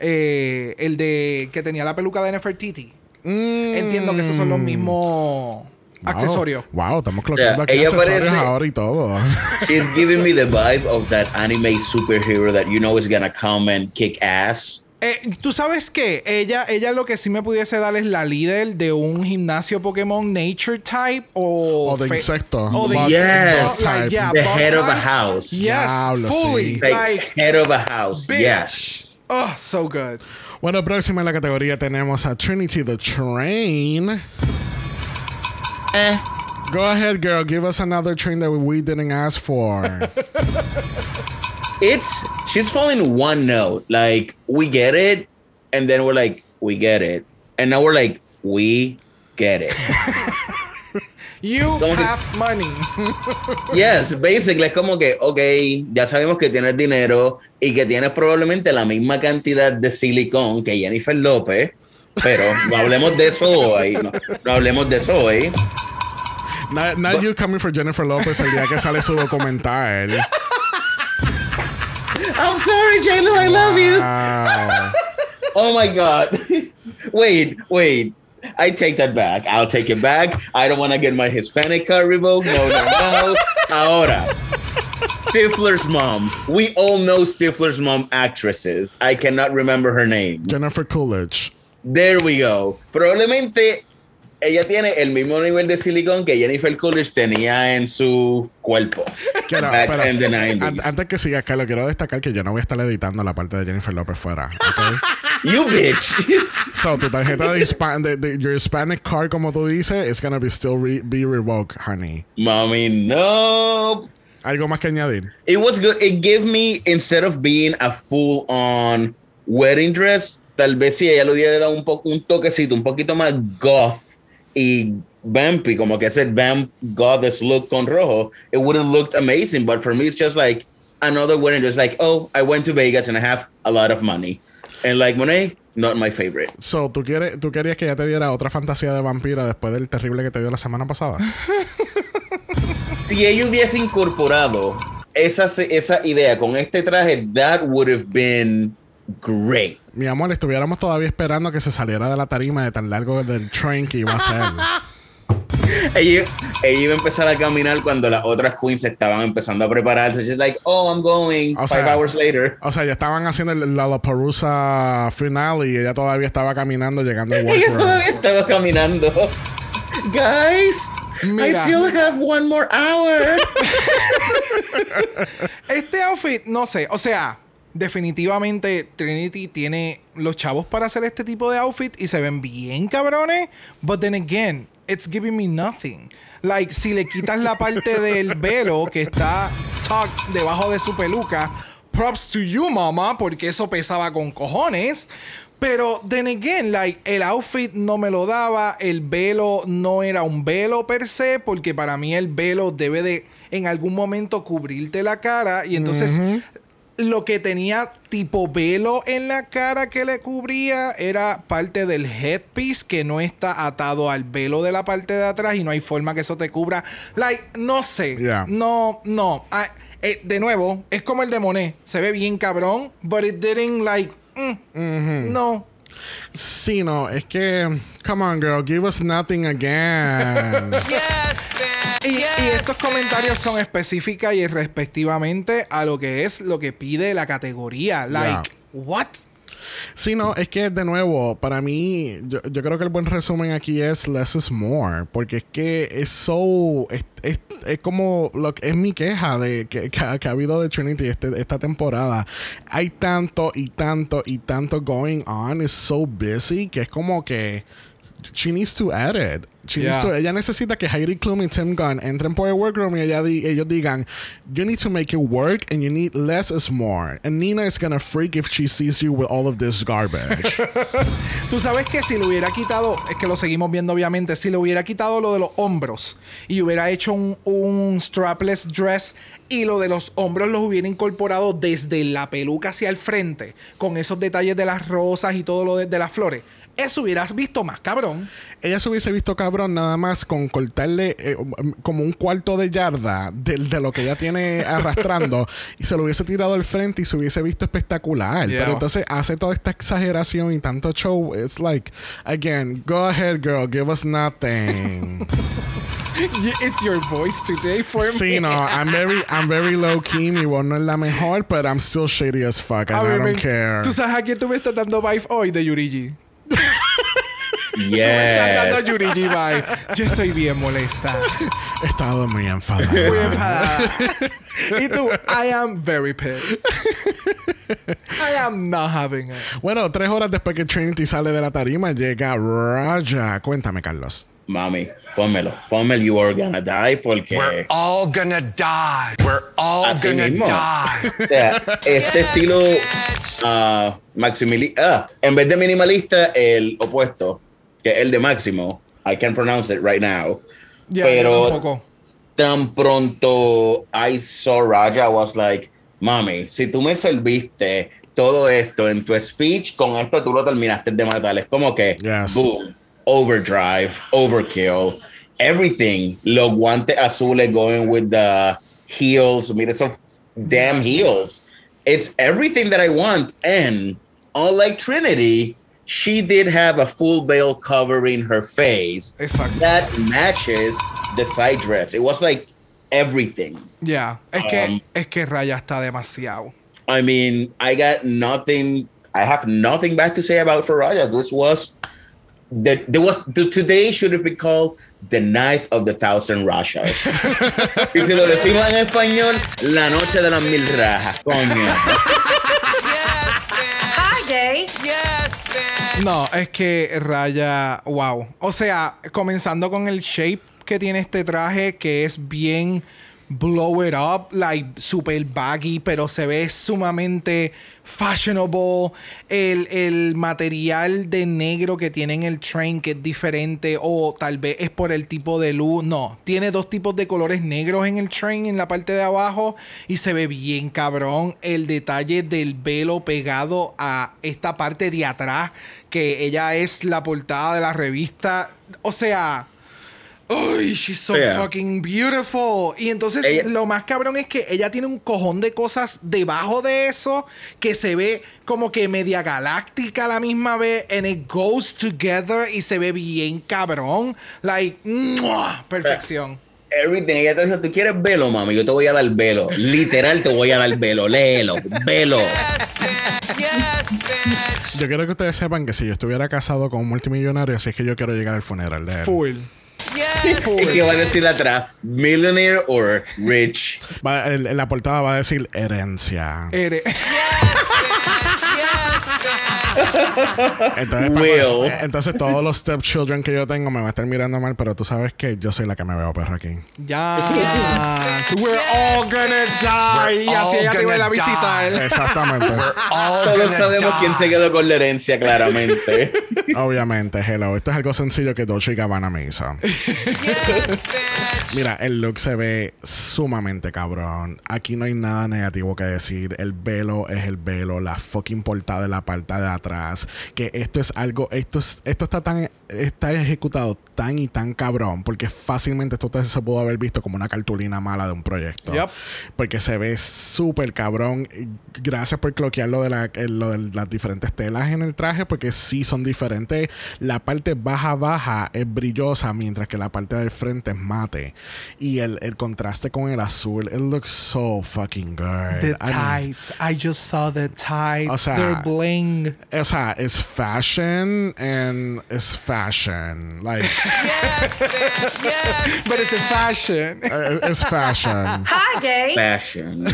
Eh, el de que tenía la peluca de Nefertiti. Entiendo que esos son los mismos Wow. accesorios. Wow, estamos cloqueando sea, aquí ella accesorios parece- ahora y todo. She's giving me the vibe of that anime superhero that you know is gonna come and kick ass. Eh, Tú sabes que ella, ella lo que sí me pudiese dar es la líder de un gimnasio Pokémon Nature Type o, O de insecto. O de Yes. insecto, like, yeah, The head of a house. Yes, Diablo, fully. sí. Like, Like, head of a house. bitch. Yes. Oh, so good. Bueno, próxima en la categoría tenemos a Trinity the Train. Eh. Go ahead, girl. Give us another train that we didn't ask for. It's she's following one note. Like we get it, and then we're like, we get it. And now we're like, we get it. You have money. yes, basically es como que, ok, ya sabemos que tienes dinero y que tienes probablemente la misma cantidad de silicón que Jennifer López, pero no hablemos de eso hoy. No, no hablemos de eso hoy. not not you coming for Jennifer Lopez el día que sale su documental. I'm sorry, J-Lo, I love you. Wow. Oh my God. wait, wait. I take that back. I'll take it back. I don't want to get my Hispanic card revoked. No, no, no. Ahora. Stifler's mom. We all know Stifler's mom actresses. I cannot remember her name. Jennifer Coolidge. There we go. Probablemente ella tiene el mismo nivel de silicón que Jennifer Coolidge tenía en su cuerpo. Quiero- pero, in the 90s. an- antes que sigas, Carlos, quiero destacar que yo no voy a estar editando la parte de Jennifer López fuera. You bitch. so, tu tarjeta de, Hispa- de, de- your Hispanic card, como tú dices, is gonna be still re- be revoked, honey. Mommy, no. ¿Algo más que añadir? It was good. It gave me, instead of being a full on wedding dress, tal vez si ella le hubiera dado un, un toquecito, un poquito más goth y vampy, como que ese vamp goddess look con rojo, it would have looked amazing. But for me, it's just like another wedding dress. Like, oh, I went to Vegas and I have a lot of money. And like Monet, not my favorite. So, ¿tú, quieres, ¿tú querías que ella te diera otra fantasía de vampira después del terrible que te dio la semana pasada? Si ella hubiese incorporado esa, esa idea con este traje, that would have been great. Mi amor, estuviéramos todavía esperando que se saliera de la tarima de tan largo del train que iba a ser. ella, ella iba a empezar a caminar cuando las otras queens estaban empezando a prepararse. She's like, oh, I'm going. O Five sea- hours later. O sea, ya estaban haciendo el Lollapalooza final y ella todavía estaba caminando llegando al Ella todavía estaba caminando. Guys, I still have one more hour. Este outfit, no sé, o sea, definitivamente Trinity tiene los chavos para hacer este tipo de outfit y se ven bien cabrones, but then again, it's giving me nothing. Like, si le quitas la parte del velo que está tucked debajo de su peluca, props to you, mama, porque eso pesaba con cojones. Pero, then again, like, el outfit no me lo daba, el velo no era un velo per se, porque para mí el velo debe de en algún momento cubrirte la cara y entonces lo que tenía tipo velo en la cara que le cubría era parte del headpiece que no está atado al velo de la parte de atrás y no hay forma que eso te cubra. Like, no sé. Yeah. No, no. Ah, eh, de nuevo, es como el de Monet. Se ve bien cabrón, but it didn't like. mm, No. Sí, no, es que. Come on, girl, give us nothing again. Y, y estos comentarios son específicas y respectivamente a lo que es lo que pide la categoría. Like, what? Sí, no, es que de nuevo, para mí, yo, yo creo que el buen resumen aquí es less is more, porque es que es so, es, es- es como, lo que es mi queja de que, que ha, que ha habido de Trinity este- esta temporada. Hay tanto y tanto y tanto going on, es so busy, que es como que she needs to needs Yeah. to- ella necesita que Heidi Klum y Tim Gunn entren por el workroom y ella di- ellos digan, you need to make it work and you need less is more. And Nina is gonna freak if she sees you with all of this garbage. Tú sabes que si le hubiera quitado, es que lo seguimos viendo obviamente, si le hubiera quitado lo de los hombros y hubiera hecho un, un strapless dress y lo de los hombros los hubiera incorporado desde la peluca hacia el frente, con esos detalles de las rosas y todo lo de, de las flores, eso hubieras visto más cabrón. ella se hubiese visto cabrón nada más con cortarle eh, um, como un cuarto de yarda de, de lo que ella tiene arrastrando y se lo hubiese tirado al frente y se hubiese visto espectacular. Yeah. Pero entonces hace toda esta exageración y tanto show. It's like, again, go ahead, girl, give us nothing. It's your voice today for me. Sí, no, I'm very, I'm very low key. Mi voz no es la mejor, but I'm still shady as fuck. And I don't care. ¿Tú sabes a quién tú me estás dando vibe hoy de Yurigi? Estás dando Yes. Yurigi vibe. Yo estoy bien molesta. He estado muy enfadado. Muy enfadada. y tú, I am very pissed. I am not having it. Bueno, tres horas después que Trinity sale de la tarima, llega Raja. Cuéntame, Carlos. Mami, pónmelo. Ponme el You Are Gonna Die porque. We're all gonna die. We're all Así gonna mismo. die. O sea, este estilo ah, maximili- ah, en vez de minimalista, el opuesto, que es el de máximo. I can't pronounce it right now. Ya, Pero-. Tan pronto I saw Raja, I was like, mami, si tú me serviste todo esto en tu speech, con esto tú lo terminaste de matar. Es como que, Yes. boom, overdrive, overkill, everything. Los guantes azules going with the heels. Mira some damn heels. It's everything that I want. And unlike Trinity, she did have a full veil covering her face Exacto. that matches the side dress. It was like everything. Yeah, Es que, Um, es que Raya está demasiado. I mean, I got nothing. I have nothing bad to say about Faraya. This was the there was the, today should have been called the night of the thousand Rashas. y si lo decimos en español, la noche de las mil rajas, coño. Hi, gay. No, es que Raya, wow. O sea, comenzando con el shape que tiene este traje, que es bien blow it up, like super baggy, pero se ve sumamente fashionable. El, el material de negro que tiene en el train, que es diferente, o tal vez es por el tipo de luz. No, tiene dos tipos de colores negros en el train, en la parte de abajo, y se ve bien cabrón. El detalle del velo pegado a esta parte de atrás, que ella es la portada de la revista. O sea. ¡Uy! She's so Yeah. fucking beautiful. Y entonces Ella- lo más cabrón es que ella tiene un cojón de cosas debajo de eso que se ve como que media galáctica a la misma vez. And it goes together y se ve bien cabrón. Like, ¡mua! perfección. Everything. Ella te dijo, ¿tú quieres velo, mami? Yo te voy a dar velo. Literal, te voy a dar velo. Léelo. Velo. Yo quiero que ustedes sepan que si yo estuviera casado con un multimillonario, así es que yo quiero llegar al funeral de él. Full. ¿Y qué va a decir atrás? Millionaire or rich? Va- el- en la portada va a decir herencia. Eres- Entonces, Will. eh, entonces todos los stepchildren que yo tengo me van a estar mirando mal, pero tú sabes que yo soy la que me veo perro aquí. ya. We're all gonna die. y así ella te va a a visitar. die. Exactamente. Todos sabemos quién se quedó con la herencia, claramente. Obviamente, hello. Esto es algo sencillo que Dolce y Gabbana me hizo. Mira, el look se ve sumamente cabrón. Aquí no hay nada negativo que decir. El velo es el velo, la fucking portada de la parte de atrás. Que esto es algo, esto es, esto está tan, está ejecutado tan y tan cabrón. Porque fácilmente esto se pudo haber visto como una cartulina mala de un proyecto. Yep. Porque se ve súper cabrón. Gracias por cloquear lo de, la, eh, lo de las diferentes telas en el traje. Porque sí son diferentes. La parte baja, baja es brillosa. Mientras que la parte del frente es mate. Y el, el contraste con el azul. It looks so fucking good. The I mean, tights. I just saw the tights. O sea, They're bling. o sea, it's fashion and it's fashion. Like, But it's a fashion. uh, it's fashion. Hi, gay. Fashion.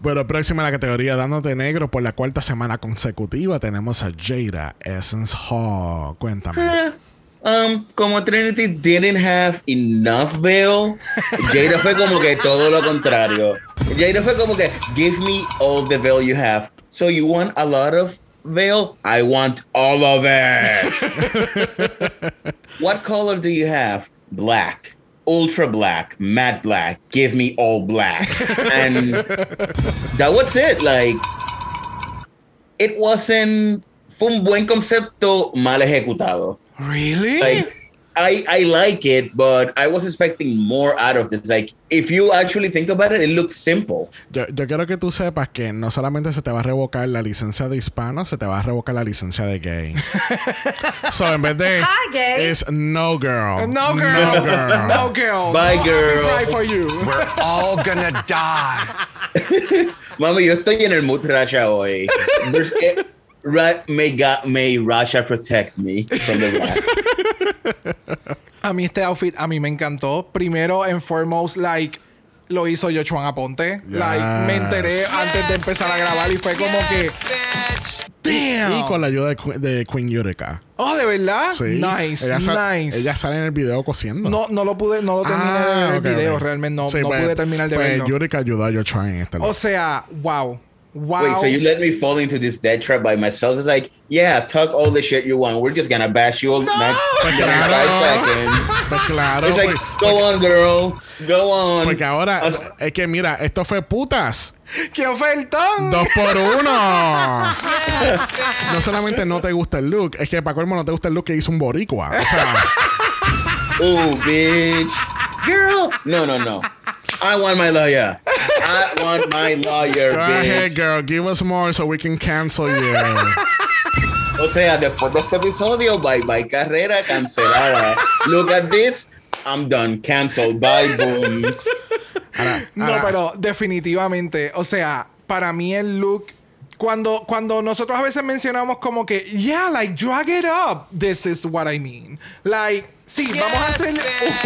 Bueno, próxima a la categoría Dándote Negro por la cuarta semana consecutiva tenemos a Jada Essence Hall. Cuéntame. Um, como Trinity didn't have enough veil, Jada fue como que todo lo contrario. Jada fue como que, give me all the veil you have. So you want a lot of veil? I want all of it. what color do you have? Black. Ultra black, matte black. Give me all black. And that was it. Like, it wasn't. Fue un buen concepto mal ejecutado. Really? like I I like it, but I was expecting more out of this. Like if you actually think about it, it looks simple. Yo, yo quiero que tú sepas que no solamente se te va a revocar la licencia de hispano, se te va a revocar la licencia de gay. so, en vez de. Hi, gay. Es no girl. no girl. No girl. No girl. Bye, No, girl. I'll cry for you. We're all gonna die. Mami, yo estoy en el mood Rasha hoy. Ra- may God, may Rasha protect me from the wrath. A mí este outfit a mí me encantó. Primero en foremost, like lo hizo Jochuan Aponte. Like me enteré antes de empezar a grabar y fue como que damn. Y con la ayuda de, Qu- de Queen Eureka. Oh, de verdad? Sí. Nice, ella nice. Ella sale en el video cosiendo. no, no lo pude, no lo terminé de ver Ah, el ok, video, realmente no, Sí, no pues- pude terminar de pues verlo. Eureka ayudó a Joshua en este O sea, wow. Wow. Wait, so you let me fall into this dead trap by myself? It's like, yeah, talk all the shit you want. We're just gonna bash you all next Pues next claro. five seconds. Pues claro. It's like, pues- go on, girl, go on. Porque ahora, As- es que mira, esto fue putas. ¡Qué ofertón! Dos por uno. no solamente no te gusta el look, es que para colmo no te gusta el look que hizo un boricua. O sea, Ooh, bitch. Girl. No, no, no. I want my lawyer. I want my lawyer, go bitch. ahead, girl, give us more so we can cancel you. O sea, después de este episodio, bye bye carrera cancelada. Look at this. I'm done. Cancelled. Bye, boom. No, Ahora- pero definitivamente, o sea, para mí el look cuando cuando nosotros a veces mencionamos como que yeah, like drag it up, this is what I mean. Like, sí, vamos a hacer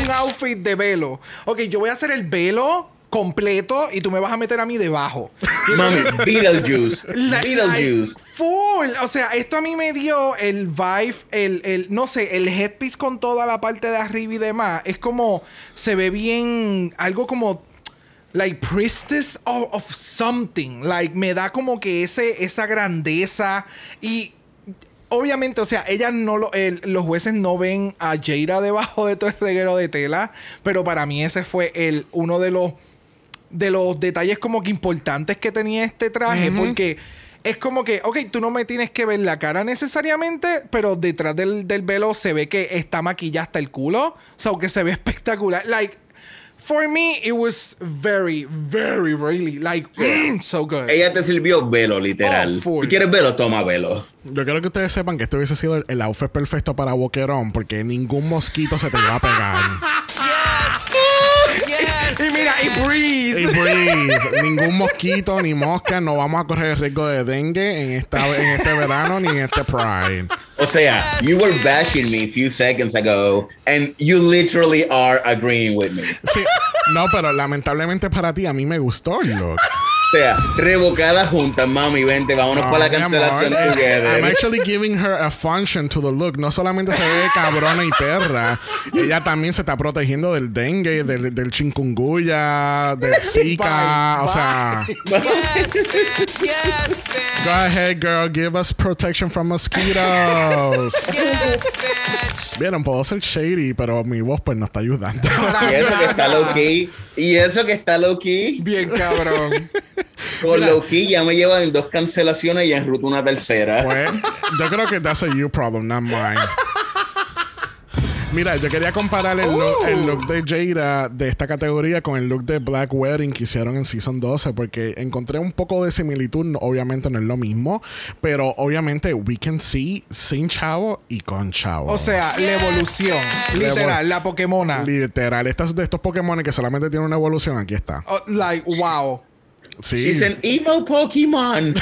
un outfit de velo. Ok, yo voy a hacer el velo completo y tú me vas a meter a mí debajo. Mami, Beetlejuice. Beetlejuice. full. O sea, esto a mí me dio el vibe, el, el, no sé, el headpiece con toda la parte de arriba y demás. Es como, se ve bien, algo como, like, priestess of, of something. Like, me da como que ese, esa grandeza y... Obviamente, o sea, ellas no lo, el- los jueces no ven a Jada debajo de todo el reguero de tela, pero para mí ese fue el uno de los de los detalles como que importantes que tenía este traje, porque es como que, ok, tú no me tienes que ver la cara necesariamente, pero detrás del, del velo se ve que está maquillada hasta el culo, o sea, que se ve espectacular. Like, for me, it was very, very, really, like, mm, so good. Ella te sirvió velo, literal. Oh. Si quieres velo, toma velo. Yo quiero que ustedes sepan que este hubiese sido el, el outfit perfecto para Boquerón, porque ningún mosquito se te iba a pegar. breathe. Y breathe. Ningún mosquito ni mosca. No vamos a correr el riesgo de dengue en, esta, en este verano ni en este Pride. O sea, you were bashing me a few seconds ago, and you literally are agreeing with me. Sí, no, pero lamentablemente para ti, a mí me gustó el look. O sea, revocada juntas, mami, vente, vámonos No, para la cancelación I'm actually giving her a function to the look. No solamente se ve cabrona y perra, ella también se está protegiendo del dengue, del, del chikungunya, del zika. Bye, o sea, Go ahead, girl. Give us protection from mosquitoes. Vieron, puedo ser shady, pero mi voz pues no está ayudando. Y eso que está low key. Y eso que está low key. Bien cabrón. Con low key ya me llevan dos cancelaciones y en ruta una tercera. Pues, yo creo que that's a you problem, not mine. Mira, yo quería comparar el look, el look de Jada de esta categoría con el look de Black Wedding que hicieron en Season 12 porque encontré un poco de similitud. No- Obviamente no es lo mismo, pero obviamente we can see sin chavo y con chavo. O sea, la evolución. Literal, la Pokémona. Literal, estas de estos Pokémon que solamente tienen una evolución, aquí está. Oh, like, wow. Sí, She's an emo Pokemon.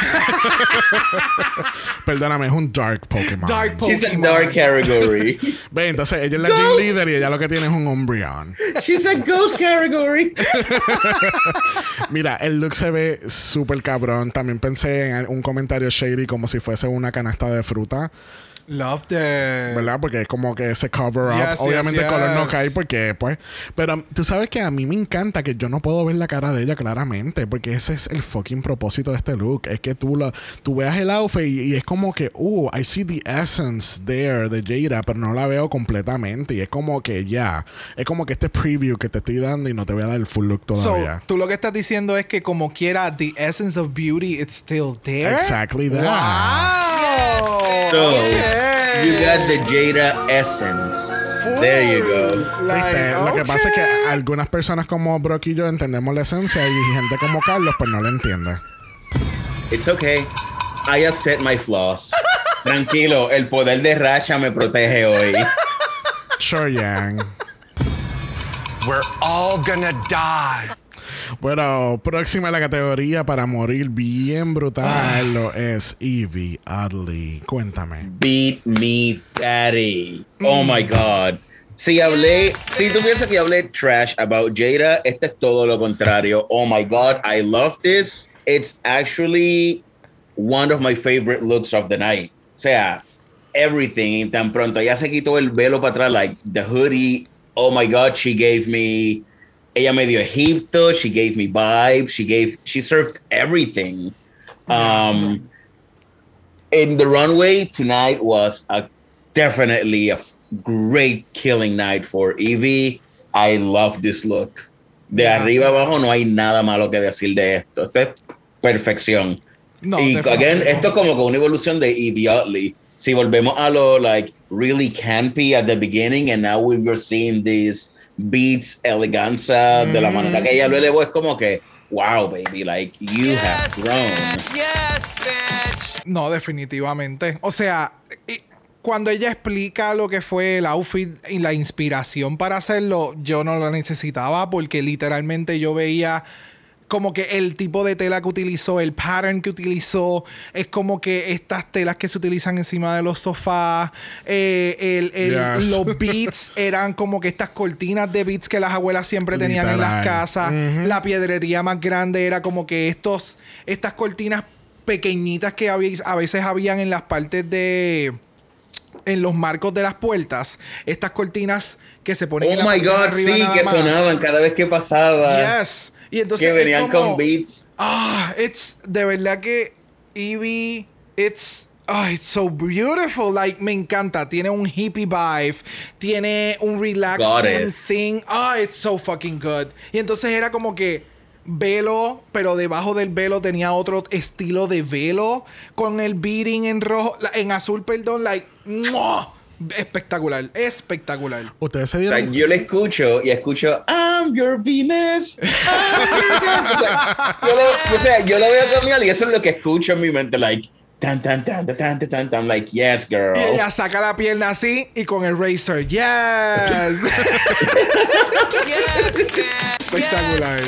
perdóname, es un Dark Pokémon. Dark She's a dark category. Ve, entonces ella es la Gym Leader y ella lo que tiene es un Umbreon. She's a ghost category. Mira, el look se ve súper cabrón. También pensé en un comentario shady como si fuese una canasta de fruta, Love the. ¿verdad? Porque es como que ese cover up. Yes, Obviamente yes, el color no yes. cae porque, pues. Pero tú sabes que a mí me encanta que yo no puedo ver la cara de ella claramente. Porque ese es el fucking propósito de este look. Es que tú, lo, tú veas el outfit y, y es como que, uh, I see the essence there de Jada, pero no la veo completamente. Y es como que ya. Es como que este preview que te estoy dando y no te voy a dar el full look So, todavía. tú lo que estás diciendo es que como quiera, the essence of beauty, it's still there. Exactly that. Wow. So, Okay. you got the Jada essence. There you go. Like, ¿Viste? Lo que pasa es que okay. algunas personas como Brock y yo entendemos la esencia y gente como Carlos pues no la entiende. It's okay. I set my flaws. Tranquilo, el poder de Rasha me protege hoy. Sure, Yang. We're all gonna die. Bueno, próxima a la categoría para morir bien brutal lo es Evie Adley. Cuéntame. Beat me, daddy. Oh my God. Si hablé, si tú piensas que hablé trash about Jada, este es todo lo contrario. Oh my God, I love this. It's actually one of my favorite looks of the night. O sea, everything. Tan pronto ya se quitó el velo para atrás, like the hoodie. Oh my God, she gave me. Ella me dio Egipto. She gave me vibes. She gave. She served everything. Um, in the runway tonight was a definitely a great killing night for Evie. I love this look. De arriba abajo no hay nada malo que decir de esto. Esto es perfección. No, y again, esto es como que una evolución de Evie Oddly. Si volvemos a lo like really campy at the beginning and now we were seeing these beats, eleganza, de la manera que ella lo elevó, es como que, wow, baby, like you have grown. No, definitivamente. O sea, cuando ella explica lo que fue el outfit y la inspiración para hacerlo, yo no lo necesitaba porque literalmente yo veía como que el tipo de tela que utilizó, el pattern que utilizó, es como que estas telas que se utilizan encima de los sofás, eh, el- el- Yes. los beats eran como que estas cortinas de beats que las abuelas siempre tenían en las casas, la piedrería más grande era como que estos, estas cortinas pequeñitas que a veces habían en las partes de en los marcos de las puertas, estas cortinas que se ponen en Oh la my god, arriba sí, que más. sonaban cada vez que pasaba. Yes. Y entonces que venían como- con beats. Ah, it's de verdad que Evie, it's ah, it's so beautiful. Like, me encanta. Tiene un hippie vibe. Tiene un relaxing thing. Ah, it's so fucking good. Y entonces era como que velo, pero debajo del velo tenía otro estilo de velo. Con el beating en rojo, en azul, perdón. Like, ¡mua! Espectacular. Espectacular. Ustedes se O sea, dieron yo le escucho y escucho I'm your Venus. I'm your Venus". O sea, yo lo, o sea, yo lo veo caminar y eso es lo que escucho en mi mente, like tan tan tan tan tan tan tan, like yes girl. Y ella saca la pierna así y con el razor. Yes. Espectacular.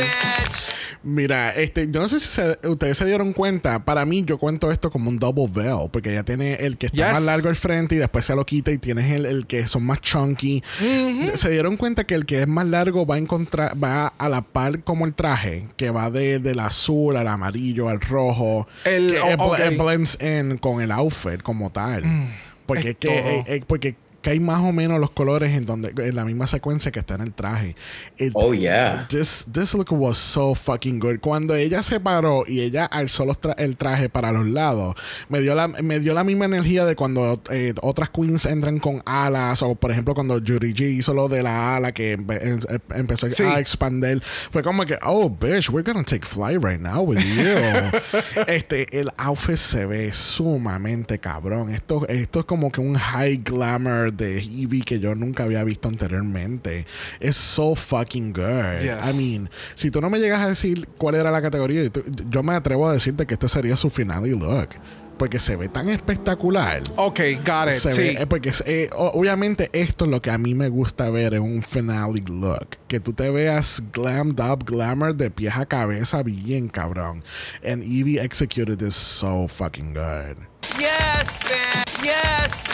Mira, este, yo no sé si se- ustedes se dieron cuenta. Para mí, yo cuento esto como un double veil, porque ya tiene el que está Yes. más largo al frente y después se lo quita y tienes el, el que son más chunky. Se dieron cuenta que el que es más largo va a encontrar, va a la par como el traje, que va de, del azul al amarillo al rojo. El- que oh, blends in con el outfit como tal. porque es que, eh, eh, porque que hay más o menos los colores en donde en la misma secuencia que está en el traje. It- Oh, yeah. This, this look was so fucking good. Cuando ella se paró y ella alzó los tra- el traje para los lados, me dio la, me dio la misma energía de cuando eh, otras queens entran con alas, o por ejemplo cuando Yuri G hizo lo de la ala que empe- em- em- empezó Sí. a expandir. Fue como que, oh, bitch, we're gonna take flight right now with you. este, el outfit se ve sumamente cabrón. Esto, esto es como que un high glamour de Eevee que yo nunca había visto anteriormente. Es so fucking good. Yes. I mean, si tú no me llegas a decir cuál era la categoría, yo- me atrevo a decirte que este sería su finale look. Porque se ve tan espectacular. Ok, got it. Se sí. ve- eh, porque eh, obviamente esto es lo que a mí me gusta ver en un finale look. Que tú te veas glammed up, glamour de pies a cabeza, bien cabrón. And Evie executed this so fucking good. Yes. Yes.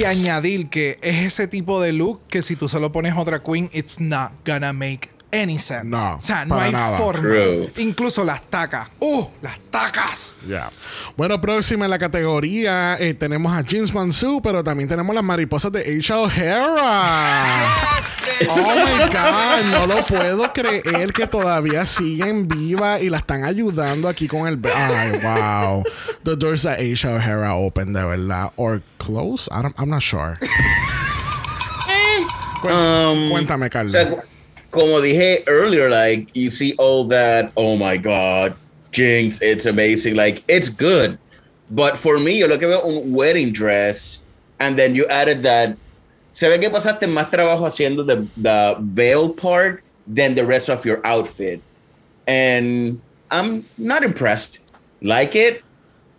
Y añadir que es ese tipo de look que si tú solo pones otra queen, it's not gonna make any sense. No, o sea, no hay nada. forma. True. Incluso las tacas. ¡Uh! Las tacas. Yeah. Bueno, próxima en la categoría eh, tenemos a James Mansu, pero también tenemos las mariposas de Aisha O'Hara. Oh my God, no lo puedo creer que todavía siguen viva y la están ayudando aquí con el. Ay, wow. The doors that Aisha O'Hara open, de verdad. Or close? I don't, I'm not sure. Cuen- Um, Cuéntame, O Carlos. Como dije earlier, like you see all that. Oh my God, Jinx, it's amazing. Like it's good, but for me, yo lo que veo un wedding dress, and then you added that. Se ve que pasaste más trabajo haciendo the the veil part than the rest of your outfit, and I'm not impressed. Like it,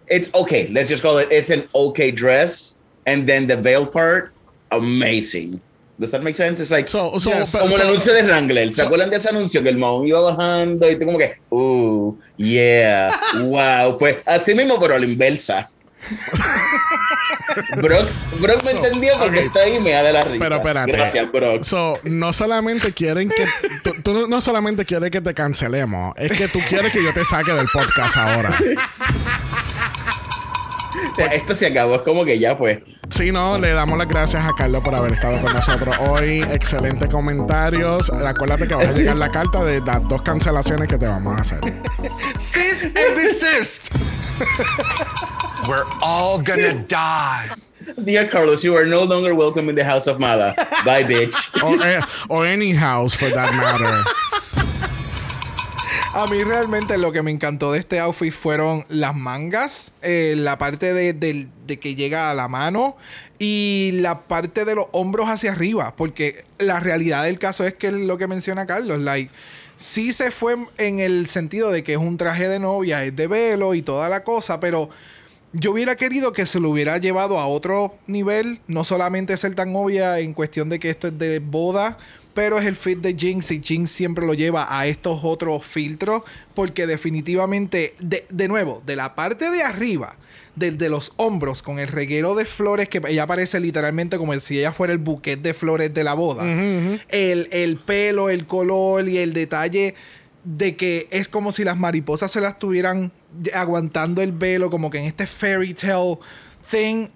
it's okay. Let's just call it. It's an okay dress, and then the veil part, amazing. Does that make sense? It's like So, so, Yes. como el so- anuncio de Wrangler. ¿Se acuerdan de ese anuncio? Que el mahón iba bajando y tú como que, uh, yeah, wow. Pues así mismo, pero a la inversa. Brock, Brock me entendió porque está ahí y me da de la risa. Pero espérate. Gracias, Brock. So, no solamente quieren que. Tú, tú no- no solamente quieres que te cancelemos, es que tú quieres que yo te saque del podcast ahora. O sea, esto se acabó. Es como que ya, pues. Si no, le damos las gracias a Carlos por haber estado con nosotros hoy. Excelentes comentarios. Acuérdate que vas a llegar la carta de las dos cancelaciones que te vamos a hacer. Sis and desist. We're all gonna die. Dear Carlos, you are no longer welcome in the house of Mala. Bye, bitch. Or, eh, or any house for that matter. A mí realmente lo que me encantó de este outfit fueron las mangas, eh, la parte de, de que llega a la mano y la parte de los hombros hacia arriba, porque la realidad del caso es que lo que menciona Carlos, like, sí se fue en el sentido de que es un traje de novia, es de velo y toda la cosa, pero yo hubiera querido que se lo hubiera llevado a otro nivel, no solamente ser tan obvia en cuestión de que esto es de boda, pero es el fit de Jinx y Jinx siempre lo lleva a estos otros filtros, porque definitivamente, de, de nuevo, de la parte de arriba, del de los hombros, con el reguero de flores que ella parece literalmente como si ella fuera el buquet de flores de la boda, el, el pelo, el color y el detalle de que es como si las mariposas se las estuvieran aguantando el velo, como que en este fairy tale thing.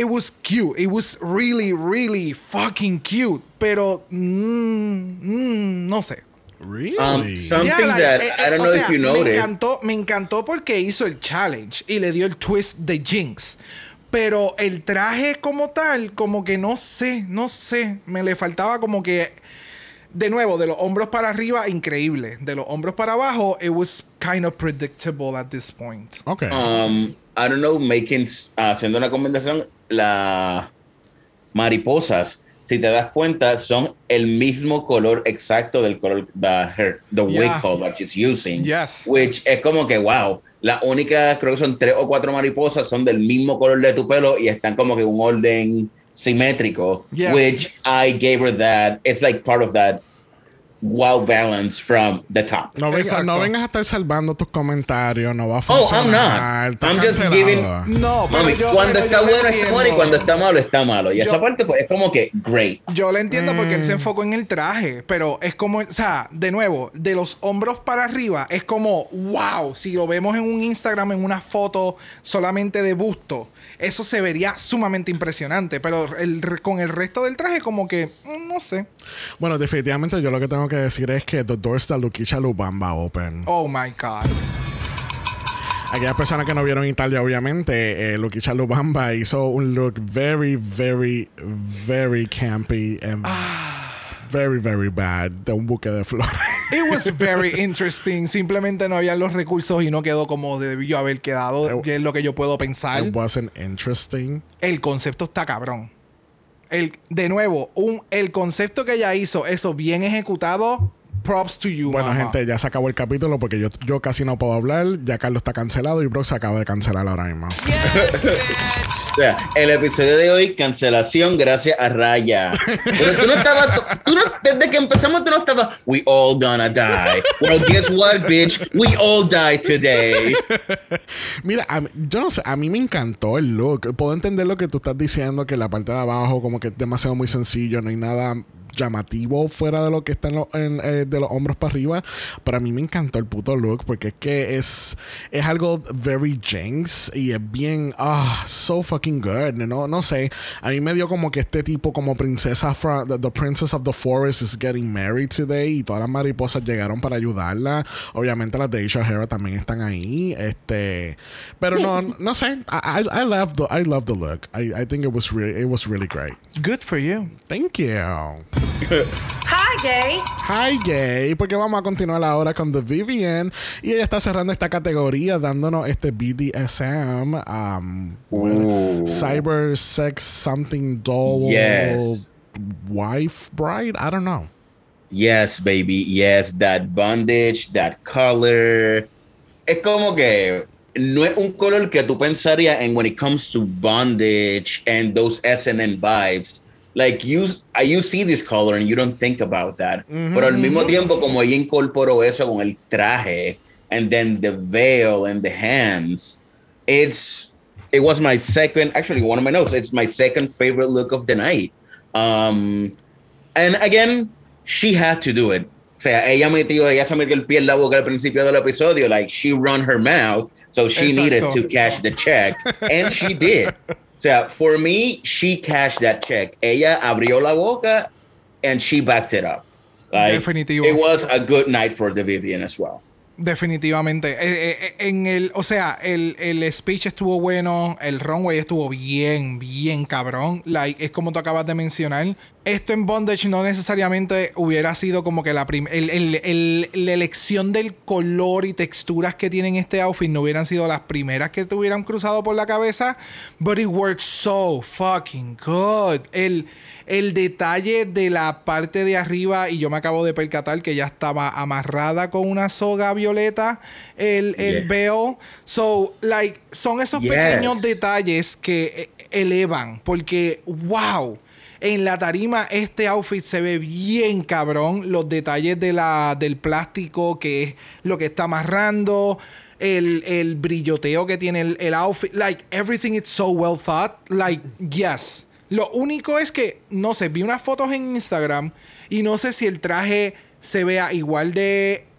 It was cute. It was really, really fucking cute. Pero, mm, mm, no sé. Really? Um, Something Yeah, like, that eh, I don't eh, know sea, if you Me noticed. encantó, me encantó porque hizo el challenge y le dio el twist de Jinx. Pero el traje como tal, como que no sé, no sé. Me le faltaba como que. De nuevo, de los hombros para arriba, increíble. De los hombros para abajo, it was kind of predictable at this point. Ok. um, I don't know, making, haciendo una combinación, las mariposas, si te das cuenta, son el mismo color exacto del color, the, her, the wig color that she's using. Yes. Which es como que, wow, la única, creo que son tres o cuatro mariposas, son del mismo color de tu pelo y están como que en un orden simétrico. Yes. Which I gave her that, it's like part of that wow balance from the top. No, venga- no vengas a estar salvando tus comentarios, no va a Oh, funcionar. I'm not. está I'm just giving- No, pero Mami, yo, cuando pero está yo bueno está bueno y cuando está malo está malo. Y Yo- esa parte pues es como que great. Yo lo entiendo porque Mm. él se enfocó en el traje, pero es como, o sea, de nuevo, de los hombros para arriba, es como, wow, si lo vemos en un Instagram, en una foto solamente de busto, eso se vería sumamente impresionante, pero el, con el resto del traje como que, mm, no sé. Bueno, definitivamente yo lo que tengo que decir es que The Doors de Luquicha Lubamba Open. Oh my God. Aquellas personas que no vieron Italia, obviamente, eh, Luquicha Lubamba hizo un look very, very, very campy and Ah. very, very bad de un buque de flores. It was very interesting. Simplemente no había los recursos y no quedó como debió haber quedado, que es lo que yo puedo pensar. It wasn't interesting. el concepto está cabrón. El, de nuevo, un, el concepto que ella hizo, eso bien ejecutado, props to you. Bueno, mama. gente, ya se acabó el capítulo porque yo, yo casi no puedo hablar. Ya Carlos está cancelado y Brock se acaba de cancelar ahora mismo. O sea, el episodio de hoy, cancelación gracias a Raya. Desde que empezamos tú no estabas, we all gonna die. Well, guess what, bitch? We all die today. Mira, yo no sé, a mí me encantó el look. Puedo entender lo que tú estás diciendo, que la parte de abajo como que es demasiado muy sencillo, no hay nada llamativo fuera de lo que está en lo- en, eh, de los hombros para arriba. Pero a mí me encantó el puto look porque es que es, es algo very Jinx y es bien, ah, so fucking good. No, no sé, a mí me dio como que este tipo como princesa, fra- the, the princess of the forest is getting married today y todas las mariposas llegaron para ayudarla. Obviamente las de Asia Hera también están ahí. Este, pero no, no sé. I, I, I love the I love the look. I, I think it was really it was really great. Good for you. Thank you. Hi, gay. Hi gay, porque vamos a continuar ahora con The Vivian y ella está cerrando esta categoría dándonos este BDSM, um, cyber sex something doll, Yes. wife bride. I don't know. Yes, baby. Yes, that bondage, that color. Es como que no es un color que tú pensarías en when it comes to bondage and those SNN vibes. Like you, uh, you see this color and you don't think about that. Pero al mismo tiempo, como ella incorporó eso con el traje and then the veil and the hands, it's it was my second, actually one of my notes. It's my second favorite look of the night. Um, and again, she had to do it. O sea, ella metió, ella se metió el pie en la boca al principio del episodio. Like she run her mouth, so she Exacto. needed to cash the check, and she did. O sea, for me, she cashed that check. Ella abrió la boca, and she backed it up. Like, Definitivo. It was a good night for the Vivian as well. Definitivamente. Eh, eh, en el, o sea, el, el speech estuvo bueno, el runway estuvo bien, bien cabrón. Like, es como tú acabas de mencionar. Esto en Bondage no necesariamente hubiera sido como que la, el- el- el- la elección del color y texturas que tienen este outfit no hubieran sido las primeras que te hubieran cruzado por la cabeza. But it works so fucking good. El, el detalle de la parte de arriba, y yo me acabo de percatar que ya estaba amarrada con una soga violeta, el, el Yeah. veil. So, like, son esos Yes. pequeños detalles que eh, elevan, porque, wow. En la tarima este outfit se ve bien cabrón. Los detalles de la, del plástico que es lo que está amarrando. El, el brilloteo que tiene el, el outfit. Like, everything is so well thought. Like, yes. Lo único es que, no sé, vi unas fotos en Instagram y no sé si el traje se vea igual de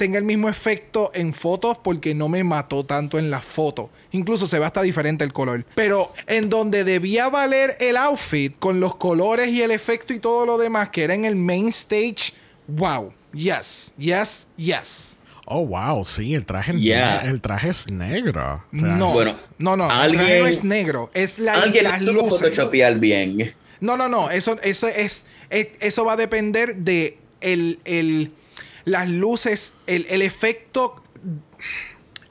tenga el mismo efecto en fotos porque no me mató tanto en la foto. Incluso se ve hasta diferente el color. Pero en donde debía valer el outfit con los colores y el efecto y todo lo demás que era en el main stage, wow. Yes, yes, yes. Oh, wow, sí, el traje, Yeah. el traje es negro. No, Bueno, no, no. el traje no es negro, es la, Alguien las lo luces. bien. No, no, no. Eso, eso es, es- Eso va a depender de el, el- las luces, el, el efecto.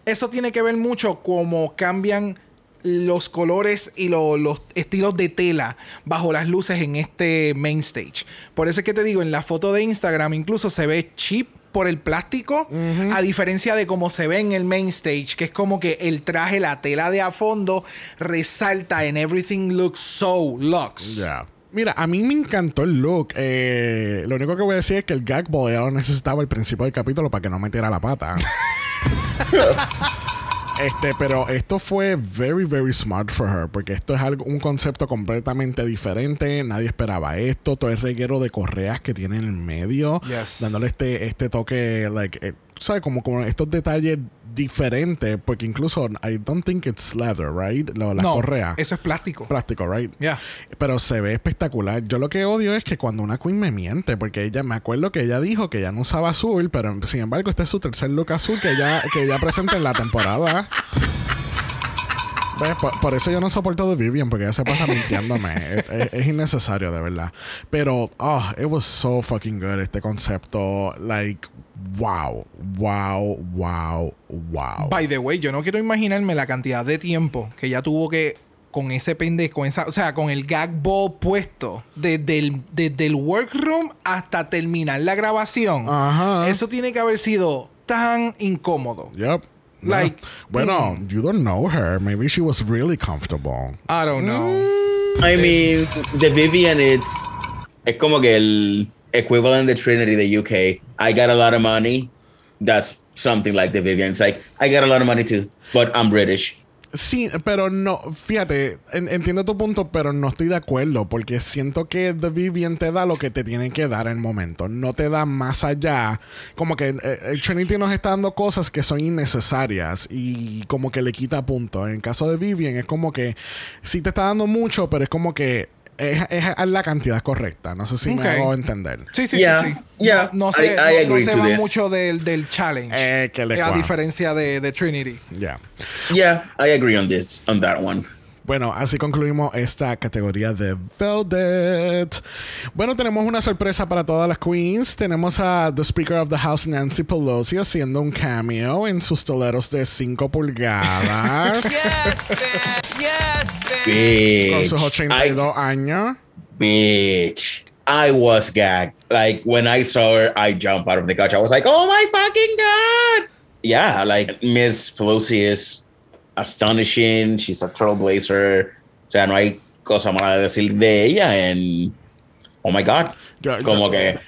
Eso tiene que ver mucho cómo cambian los colores y lo- los estilos de tela bajo las luces en este main stage. Por eso es que te digo, en la foto de Instagram incluso se ve cheap por el plástico, a diferencia de cómo se ve en el main stage, que es como que el traje, la tela de a fondo resalta en everything looks so luxe. Yeah. Mira, a mí me encantó el look. Eh, lo único que voy a decir es que el gag ball ya lo necesitaba al principio del capítulo para que no metiera la pata. Este, pero esto fue very, very smart for her, porque esto es algo, un concepto completamente diferente. Nadie esperaba esto. Todo el reguero de correas que tiene en el medio, Yes. dándole este, este toque, like, eh, ¿sabes? Como, como estos detalles diferentes, porque incluso I don't think it's leather, right? Lo- las no, correas. eso es plástico. Plástico, right? Yeah. Pero se ve espectacular. Yo lo que odio es que cuando una queen me miente, porque ella, me acuerdo que ella dijo que ella no usaba azul, pero sin embargo este es su tercer look azul que ella, que ella presenta en la temporada. Por, por eso yo no soporto de Vivian, porque ella se pasa mintiéndome. es, es- es innecesario, de verdad. Pero, oh, it was so fucking good este concepto. Like, wow, wow, wow, wow. By the way, yo no quiero imaginarme la cantidad de tiempo que ya tuvo que con ese pendejo, con esa, o sea, con el gag ball puesto desde el, desde el workroom hasta terminar la grabación. Ajá. Eso tiene que haber sido tan incómodo. Yep. Like, bueno, bueno, you don't know her. Maybe she was really comfortable. I don't know. I mean, the Vivian, it's es como que el equivalent de Trinity de UK. I got a lot of money. That's something like the Vivian. It's like I got a lot of money too, but I'm British. Sí, pero no, fíjate, en- entiendo tu punto, pero no estoy de acuerdo porque siento que The Vivian te da lo que te tiene que dar en el momento, no te da más allá. Como que eh, el Trinity nos está dando cosas que son innecesarias y como que le quita punto. En el caso de Vivian es como que sí te está dando mucho, pero es como que es, es la cantidad correcta. No sé si Ok. me hago entender. Sí, sí, Yeah, sí, sí. yeah, no, no I- se, I no- no se va this. mucho del, del challenge. Eh, que le a cua. diferencia de, de Trinity. Ya. Yeah, I agree on this, on that one. Bueno, así concluimos esta categoría de Velvet. Bueno, tenemos una sorpresa para todas las queens. Tenemos a The Speaker of the House, Nancy Pelosi, haciendo un cameo en sus toleros de 5 pulgadas. Yes, bitch. Yes, bitch. con sus I, años. bitch. I was gagged. Like when I saw her, I jumped out of the couch. I was like, oh my fucking God. Yeah, like Miss Pelosi is astonishing. She's a trailblazer. O sea, no hay cosa mala de decir de ella. And oh my God. Yo- Como que,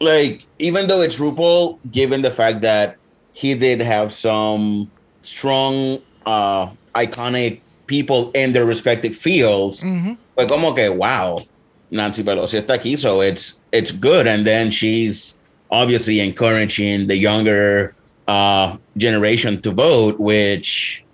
like, even though it's RuPaul, given the fact that he did have some strong, uh, iconic people in their respective fields, fue como que, wow, Nancy Pelosi está aquí, so it's it's good. And then she's obviously encouraging the younger uh, generation to vote, which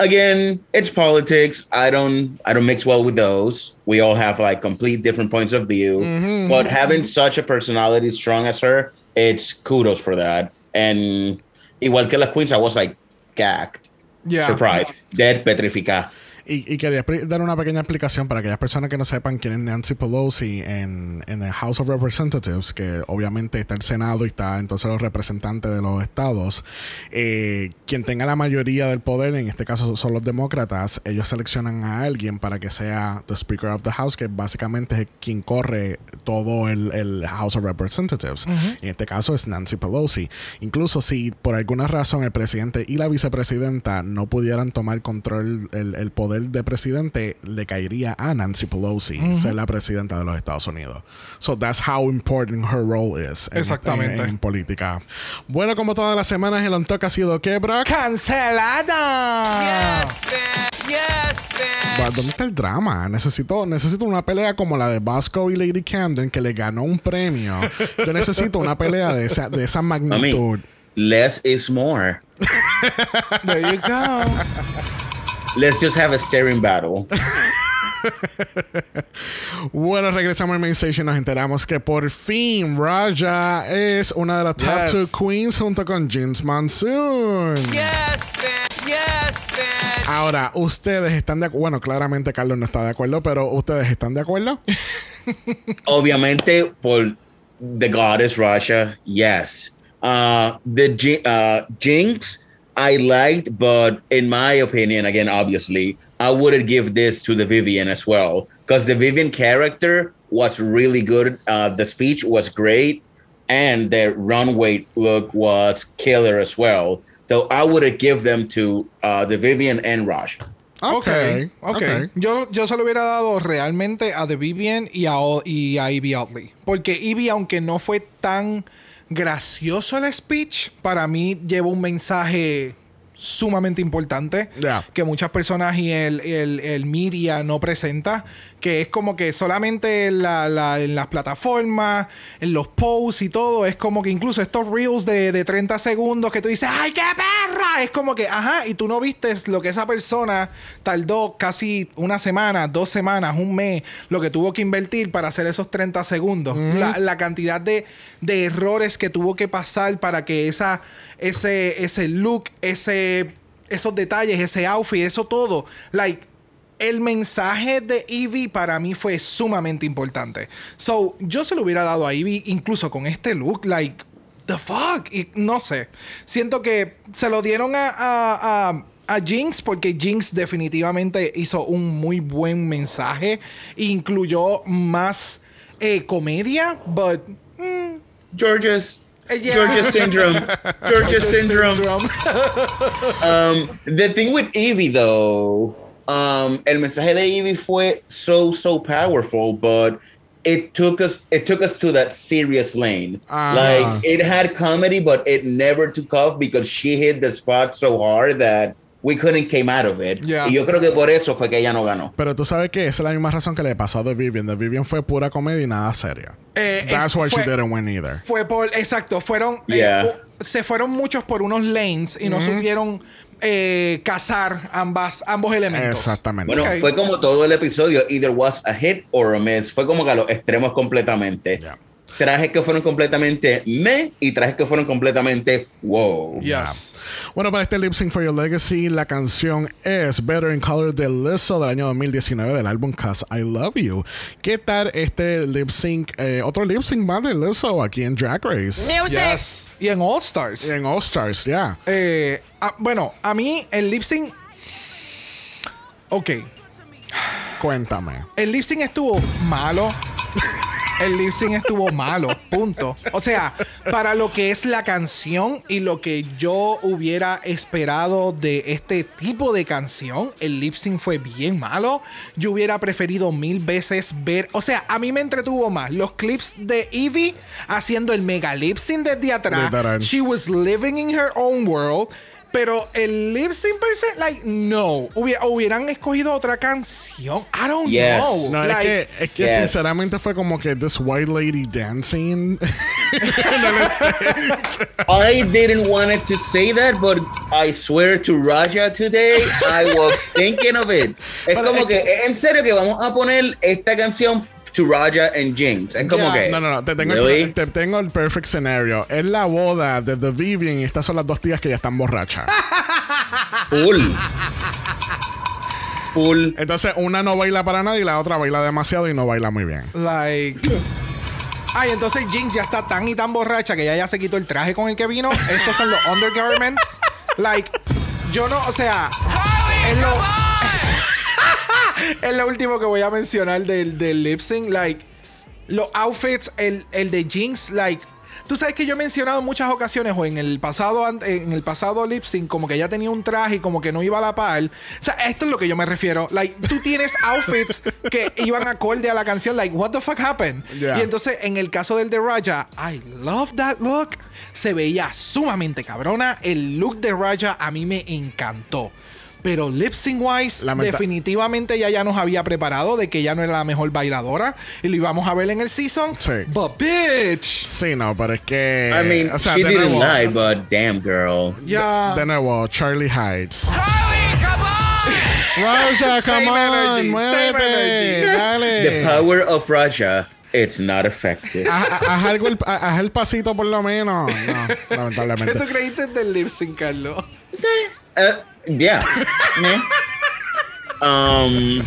again, it's politics. I don't I don't mix well with those. We all have like complete different points of view. But having such a personality strong as her, it's kudos for that. And igual que las queens, I was like gagged, Yeah. surprised, dead, petrificada. Y, y quería dar una pequeña explicación para aquellas personas que no sepan quién es Nancy Pelosi en, en el House of Representatives, que obviamente está el Senado y está entonces los representantes de los estados. Eh, quien tenga la mayoría del poder, en este caso son los demócratas, ellos seleccionan a alguien para que sea the Speaker of the House, que básicamente es quien corre todo el, el House of Representatives. En este caso es Nancy Pelosi. Incluso si por alguna razón el presidente y la vicepresidenta no pudieran tomar control el, el poder de presidente, le caería a Nancy Pelosi ser la presidenta de los Estados Unidos. So that's how important her role is en, Exactamente. en- en política. Bueno, como todas las semanas, el on talk ha sido que, Brock. ¡Cancelada! Yes, bitch. Yes, bitch. ¿Dónde está el drama? Necesito, necesito una pelea como la de Bosco y Lady Camden que le ganó un premio. Yo necesito una pelea de esa, de esa I magnitud. mean, less is more. There you go. Let's just have a staring battle. Bueno, regresamos al main station y nos enteramos que por fin Raja es una de las top Yes. two queens junto con James Monsoon. Yes, bitch. Yes, bitch. Ahora, ustedes están de acuerdo. Bueno, claramente Carlos no está de acuerdo, pero ¿ustedes están de acuerdo? Obviamente, por the goddess Russia, yes. Uh, the uh, Jinx, I liked, but in my opinion, again, obviously, I wouldn't give this to the Vivian as well because the Vivian character was really good. Uh, the speech was great, and the runway look was killer as well. So I would have give them to uh, the Vivian and Russia. Ok, ok. ok. Yo, yo se lo hubiera dado realmente a The Vivian y a, O- y a Evie Oddly. Porque Evie, aunque no fue tan gracioso el speech, para mí lleva un mensaje sumamente importante que muchas personas y el, el, el media no presenta, que es como que solamente en, la- la- en las plataformas, en los posts y todo, es como que incluso estos reels de, de 30 segundos que tú dices, ¡ay, qué perra! Es como que, ajá, y tú no vistes lo que esa persona tardó casi una semana, dos semanas, un mes, lo que tuvo que invertir para hacer esos 30 segundos. la, la cantidad de, de errores que tuvo que pasar para que esa, ese, ese look, ese, esos detalles, ese outfit, eso todo, like, el mensaje de Evie para mí fue sumamente importante. So, yo se lo hubiera dado a Evie incluso con este look, like, the fuck. Y no sé. Siento que se lo dieron a, a, a- a Jinx porque Jinx definitivamente hizo un muy buen mensaje. Incluyó más eh, comedia, but. mm, George's. eh, yeah. George's syndrome. George's syndrome. Um, the thing with Evie, though, um, el mensaje de Evie fue so so powerful, but it took us it took us to that serious lane. Ah. Like it had comedy, but it never took off because she hit the spot so hard that we couldn't came out of it. Yeah. Y yo creo que por eso fue que ella no ganó. Pero tú sabes que esa es la misma razón que le pasó a The Vivian. The Vivian fue pura comedia y nada seria. Eh, That's es- why she didn't win either. Fue por, exacto, fueron, eh, Yeah. se fueron muchos por unos lanes y no supieron eh, cazar ambas, ambos elementos. Exactamente. Bueno, fue como todo el episodio, either was a hit or a miss. Fue como que a los extremos completamente. Yeah. Trajes que fueron completamente me y trajes que fueron completamente wow. Yes. Bueno, para este Lip Sync for Your Legacy, la canción es Better in Color de Lizzo del año 2019 del álbum Cause I Love You. ¿Qué tal este lip sync? eh, otro lip sync más de Lizzo aquí en Drag Race. Yes. Y en All Stars. Y en All Stars, ya. Eh, ah, bueno, a mí el lip sync. Ok. Cuéntame. El lip sync estuvo malo. El lip sync estuvo malo, punto. O sea, para lo que es la canción y lo que yo hubiera esperado de este tipo de canción, el lip sync fue bien malo. Yo hubiera preferido mil veces ver. O sea, a mí me entretuvo más los clips de Evie haciendo el mega lip sync desde atrás. She was living in her own world. Pero el lip sync per se, like, no. Hubiera- hubieran escogido otra canción. I don't Yes. know. No, Like, es que, es que Yes. sinceramente fue como que this white lady dancing. I didn't want it to say that, but I swear to Raja today, I was thinking of it. Es Pero como es que, en serio que vamos a poner esta canción to Raja and Jinx. Es como Yeah. que. No, no, no. Te tengo, Really? el, te tengo el perfect scenario. Es la boda de The Vivian y estas son las dos tías que ya están borrachas. Full. Full. Entonces, una no baila para nada y la otra baila demasiado y no baila muy bien. Like. Ay, entonces Jinx ya está tan y tan borracha que ya ya se quitó el traje con el que vino. Estos son los undergarments. Like, yo no, o sea, es lo, es lo último que voy a mencionar del, del lip sync. Like, los outfits, el, el de Jinx, like. Tú sabes que yo he mencionado en muchas ocasiones o en el pasado en el pasado lip sync como que ella tenía un traje y como que no iba a la par. O sea, esto es lo que yo me refiero. Like, tú tienes outfits que iban acorde a la canción. Like, what the fuck happened? Yeah. Y entonces, en el caso del de Raja, I love that look. Se veía sumamente cabrona. El look de Raja a mí me encantó. Pero lip sync wise, Lamenta- definitivamente ya ya nos había preparado de que ella no era la mejor bailadora y lo íbamos a ver en el season. Sí. But bitch. Sí, no, pero es que. I mean, o sea, she de didn't nuevo, lie, but damn, girl. Ya. De nuevo, Charlie Heights. Charlie, come on! Raja, Same come on, energy, same muévete, energy. dale. The power of Raja, it's not effective. Haz, haz algo el, haz el pasito por lo menos. No, ¿Qué lamentablemente. tú creíste del lip sync, Carlos? Uh, yeah. Um,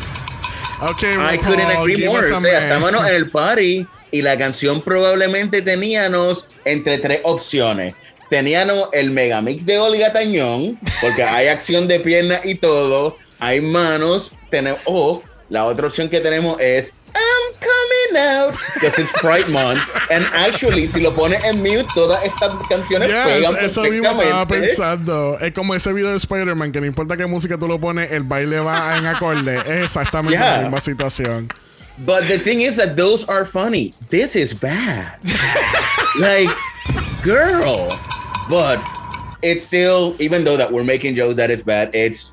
Ok, I couldn't agree more. O sea, estábamos en el party y la canción probablemente teníamos entre tres opciones. Teníamos el megamix de Olga Tañón, porque hay acción de pierna y todo. Hay manos. Tenemos, o la otra opción que tenemos es I'm out because it's Pride Month. And actually, si lo pones en mute, todas estas canciones Yes, pegan eso mismo estaba perfectamente. pensando. Es como ese video de Spider-Man que no importa qué música tú lo pones, el baile va en acorde. Es exactamente Yeah. la misma situación. But the thing is that those are funny. This is bad. like, girl. But it's still, even though that we're making jokes that it's bad, it's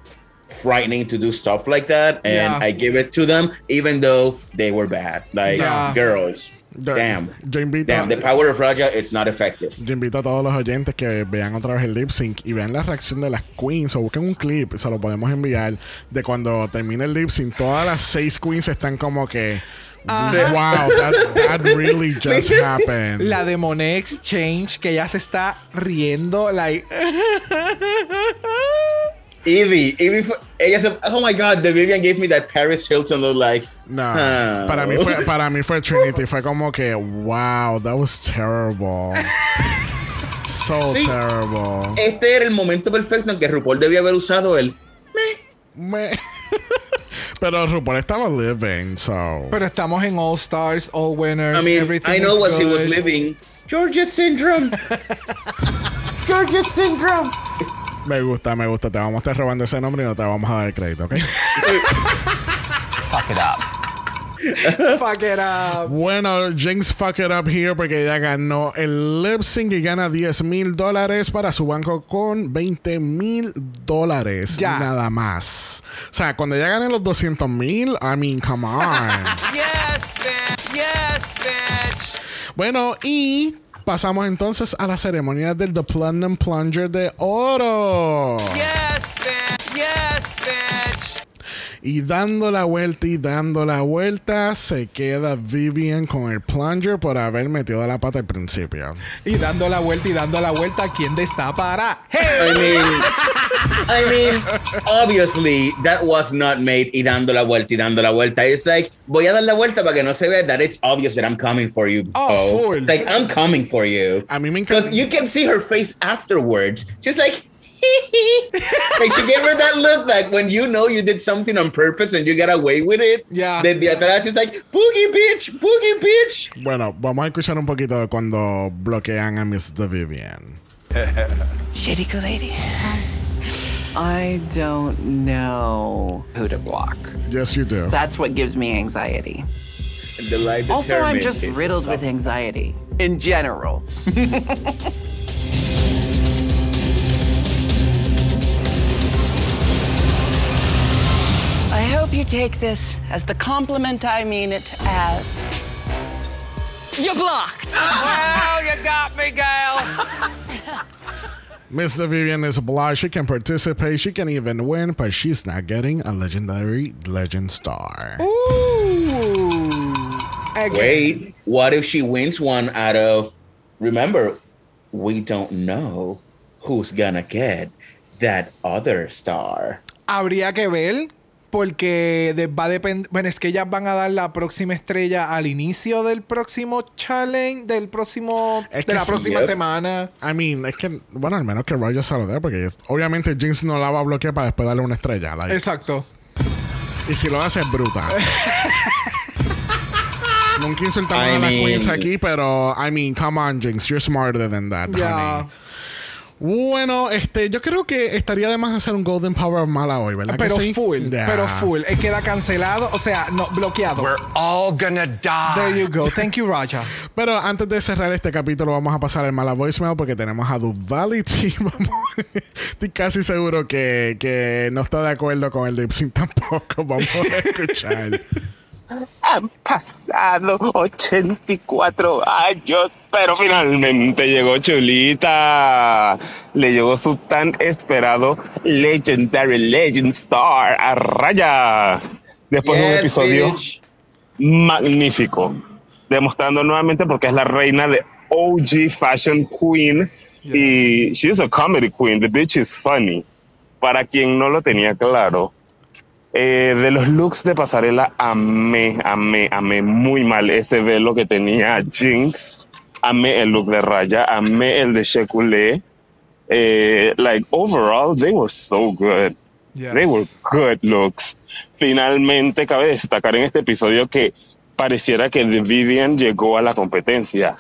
frightening to do stuff like that. And Yeah. I give it to them, even though they were bad. Like, Yeah. girls. Yo- Damn. Yo invito, Damn. The power of Raja, it's not effective. yo invito a todos los oyentes que vean otra vez el lip sync y vean la reacción de las queens o busquen un clip, se lo podemos enviar de cuando termine el lip sync. Todas las seis queens están como que. Wow, that, that really just happened. La de Monet Exchange, que ya se está riendo, like. Evie, Evie, fue- ella se, oh my god, the Vivian gave me that Paris Hilton look like. No, oh. para mí fue para mí fue Trinity, fue como que wow, that was terrible. So Sí. terrible. Este era el momento perfecto en que RuPaul debía haber usado el. Me- Pero RuPaul estaba living, so Pero estamos en All Stars, All Winners, I mean, everything I know what he was living. Georgia syndrome. Georgia syndrome. Me gusta, me gusta. Te vamos a estar robando ese nombre y no te vamos a dar el crédito, ¿ok? Fuck it up. Fuck it up. Bueno, Jinx fuck it up here porque ella ganó el lip sync y gana 10 mil dólares para su banco con 20 mil dólares. Ya. Nada más. O sea, cuando ella gane los 200 mil, I mean, come on. Yes, bitch. Yes, bitch. bueno, y pasamos entonces a la ceremonia del The Platinum Plunger de Oro. Y dando la vuelta y dando la vuelta, se queda Vivian con el plunger por haber metido la pata al principio. Y dando la vuelta y dando la vuelta, ¿quién destapará? ¡Hey! I mean, I mean, obviously that was not made y dando la vuelta y dando la vuelta. It's like voy a dar la vuelta para que no se vea that it's obvious that I'm coming for you. Oh, full. Like I'm coming for you. A mí me Because encanta. you can see her face afterwards, just like. like she gave her that look like when you know you did something on purpose and you got away with it. Yeah. Desde atrás it's like boogie bitch, boogie bitch. Bueno, vamos a escuchar un poquito de cuando bloquean a Miss The Vivian. Shady lady. I don't know who to block. Yes, you do. That's what gives me anxiety. Also, I'm just riddled with anxiety in general. hope you take this as the compliment I mean it as. You're blocked. Well, you got me, gal. Mr. Vivian is blind. She can participate. She can even win, but she's not getting a legendary legend star. Ooh. Again. Wait, what if she wins one out of? Remember, we don't know who's gonna get that other star. Habría que ver. Porque de- va a depender. Bueno, es que ellas van a dar la próxima estrella al inicio del próximo challenge, del próximo. Es de la sí, próxima semana. I mean, es que, bueno, al menos que Roger se lo dé, porque es- obviamente Jinx no la va a bloquear para después darle una estrella. like. Exacto. Y si lo hace, es bruta. Nunca insultamos I a las mean- queens aquí, pero, I mean, come on, Jinx, you're smarter than that, Ya. honey. Bueno, este, yo creo que estaría de más hacer un Golden Power of Mala hoy, ¿verdad? Pero sí? full. Pero full. Eh, queda cancelado. O sea, no, bloqueado. We're all gonna die. There you go. Thank you, Raja. Pero antes de cerrar este capítulo, vamos a pasar el mala voicemail porque tenemos a Duvality. Estoy casi seguro que, que no está de acuerdo con el lip sync tampoco. Vamos a escuchar. Han pasado 84 años, pero finalmente llegó Chulita. Le llegó su tan esperado Legendary Legend Star a raya. Después de un episodio bitch. magnífico, demostrando nuevamente porque es la reina de OG Fashion Queen y she's a comedy queen. The bitch is funny. Para quien no lo tenía claro, eh, de los looks de pasarela, amé, amé, amé muy mal ese velo que tenía Jinx. Amé el look de Raya, amé el de Shekulé. Eh, like, overall, they were so good. Yes. They were good looks. Finalmente, cabe destacar en este episodio que pareciera que The Vivian llegó a la competencia.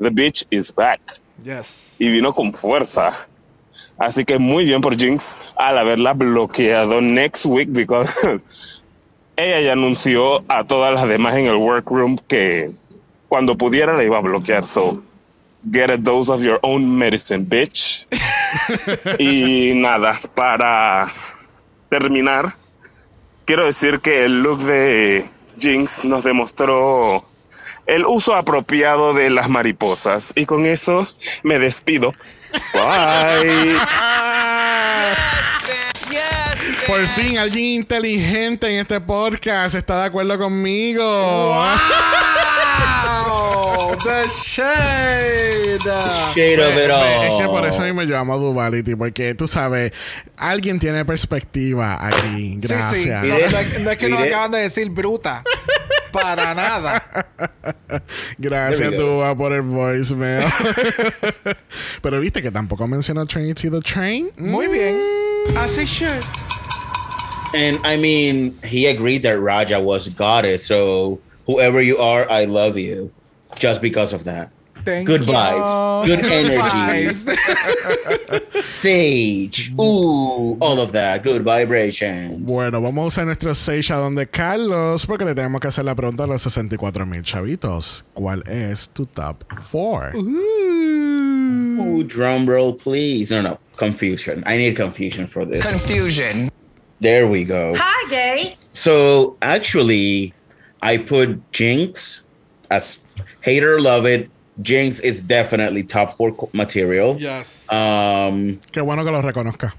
The bitch is back. Yes. Y vino con fuerza. Así que muy bien por Jinx al haberla bloqueado next week, because ella ya anunció a todas las demás en el workroom que cuando pudiera la iba a bloquear. So, get a dose of your own medicine, bitch. y nada, para terminar, quiero decir que el look de Jinx nos demostró el uso apropiado de las mariposas. Y con eso me despido. Bye. Por fin alguien inteligente en este podcast está de acuerdo conmigo. ¡Wow! ¡The shade! Pero, pero. Es que por eso a mí me llamo Duality, porque tú sabes, alguien tiene perspectiva aquí. Gracias. Sí, sí. No, no es- no es que nos acaban de decir bruta. Para nada. Gracias. Dua, por el voicemail. Pero viste que tampoco mencionó Trinity the Train. Muy bien. Así should. And I mean, he agreed that Raja was goddess. So whoever you are, I love you, just because of that. Thank Good you. vibes. Good energy. Vibes. Sage. Ooh, all of that. Good vibrations. Bueno, vamos a usar nuestro Sage a donde Carlos, porque le tenemos que hacer la pregunta a los 64 mil chavitos. ¿Cuál es tu top 4? Ooh, drum roll, please. No, no. Confusion. I need confusion for this. Confusion. There we go. Hi, gay. So actually, I put Jinx as hater love it. Jinx is definitely top four material. Yes. Um, Qué bueno que lo reconozca.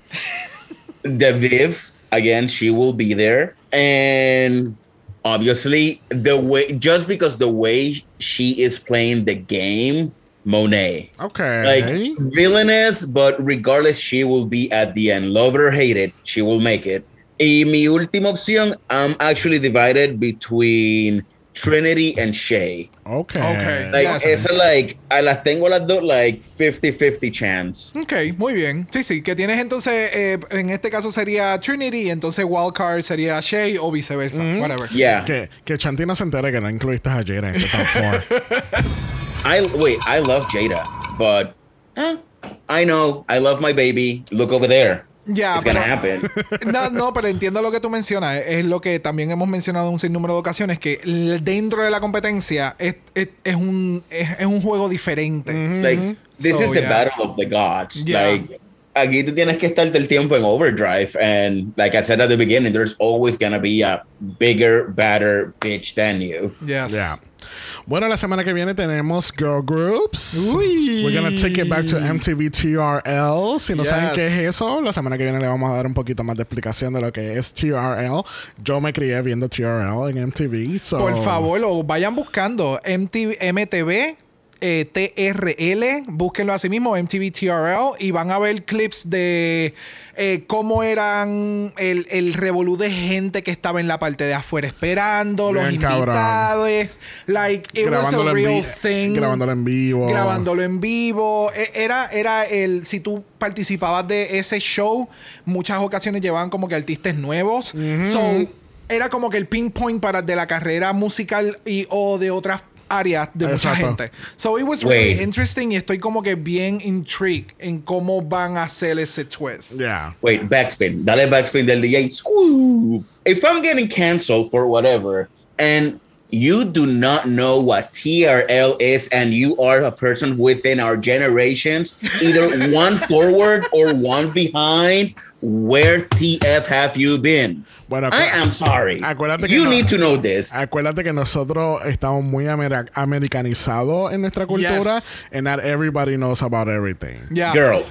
the Viv again, she will be there, and obviously the way just because the way she is playing the game, Monet. Ok. Like villainous, but regardless, she will be at the end. Love it or hate it, she will make it. Y mi última opción, I'm actually divided between Trinity and Shay. ok. Ok. Like, Yes. it's like, a las tengo las dos, like 50-50 chance. Ok, muy bien. Sí, sí, que tienes entonces, eh, en este caso sería Trinity, y entonces Wildcard sería Shay o viceversa. Whatever. Yeah. Que, que Chanti no se entere que no incluiste a Jada en este top 4. I wait, I love Jada, but eh, I know I love my baby. Look over there. Ya, pero-. No, no, pero entiendo lo que tú mencionas. Es lo que también hemos mencionado en un sinnúmero de ocasiones, que dentro de la competencia es, es, es un, es, es un juego diferente. Like this So, is the battle of the gods. Yeah. Like aquí tú tienes que estar del tiempo en overdrive, and like I said at the beginning, there's always gonna be a bigger, badder bitch than you. Yes. Yeah. Bueno, la semana que viene tenemos girl groups. Uy. We're gonna take it back to MTV TRL. Si no saben Yes. qué es eso, la semana que viene le vamos a dar un poquito más de explicación de lo que es TRL. Yo me crié viendo TRL en MTV. so- Por favor, lo vayan buscando. MTV, MTV eh, TRL, búsquenlo así mismo, MTV TRL, y van a ver clips de eh, cómo eran el, el revolú de gente que estaba en la parte de afuera esperando, los cabrón. invitados. Like, it was a Grabándolo en real vi- thing. grabándolo en vivo. Grabándolo en vivo. E- Era, era el. Si tú participabas de ese show, muchas ocasiones llevaban como que artistas nuevos. So, era como que el pinpoint para de la carrera musical y o de otras áreas de mucha gente. So it was really Wait. interesting y estoy como que bien intrigued en cómo van a hacer ese twist. Yeah. Wait, backspin. Dale backspin del DJ. Scoop. If I'm getting canceled for whatever, and you do not know what TRL is, and you are a person within our generations, either one forward or one behind, where TF have you been? Bueno, I am sorry. acuérdate que you no- need to know this. Acuérdate que nosotros estamos muy amera- americanizados en nuestra cultura, Yes. and not everybody knows about everything. Yeah. Girl,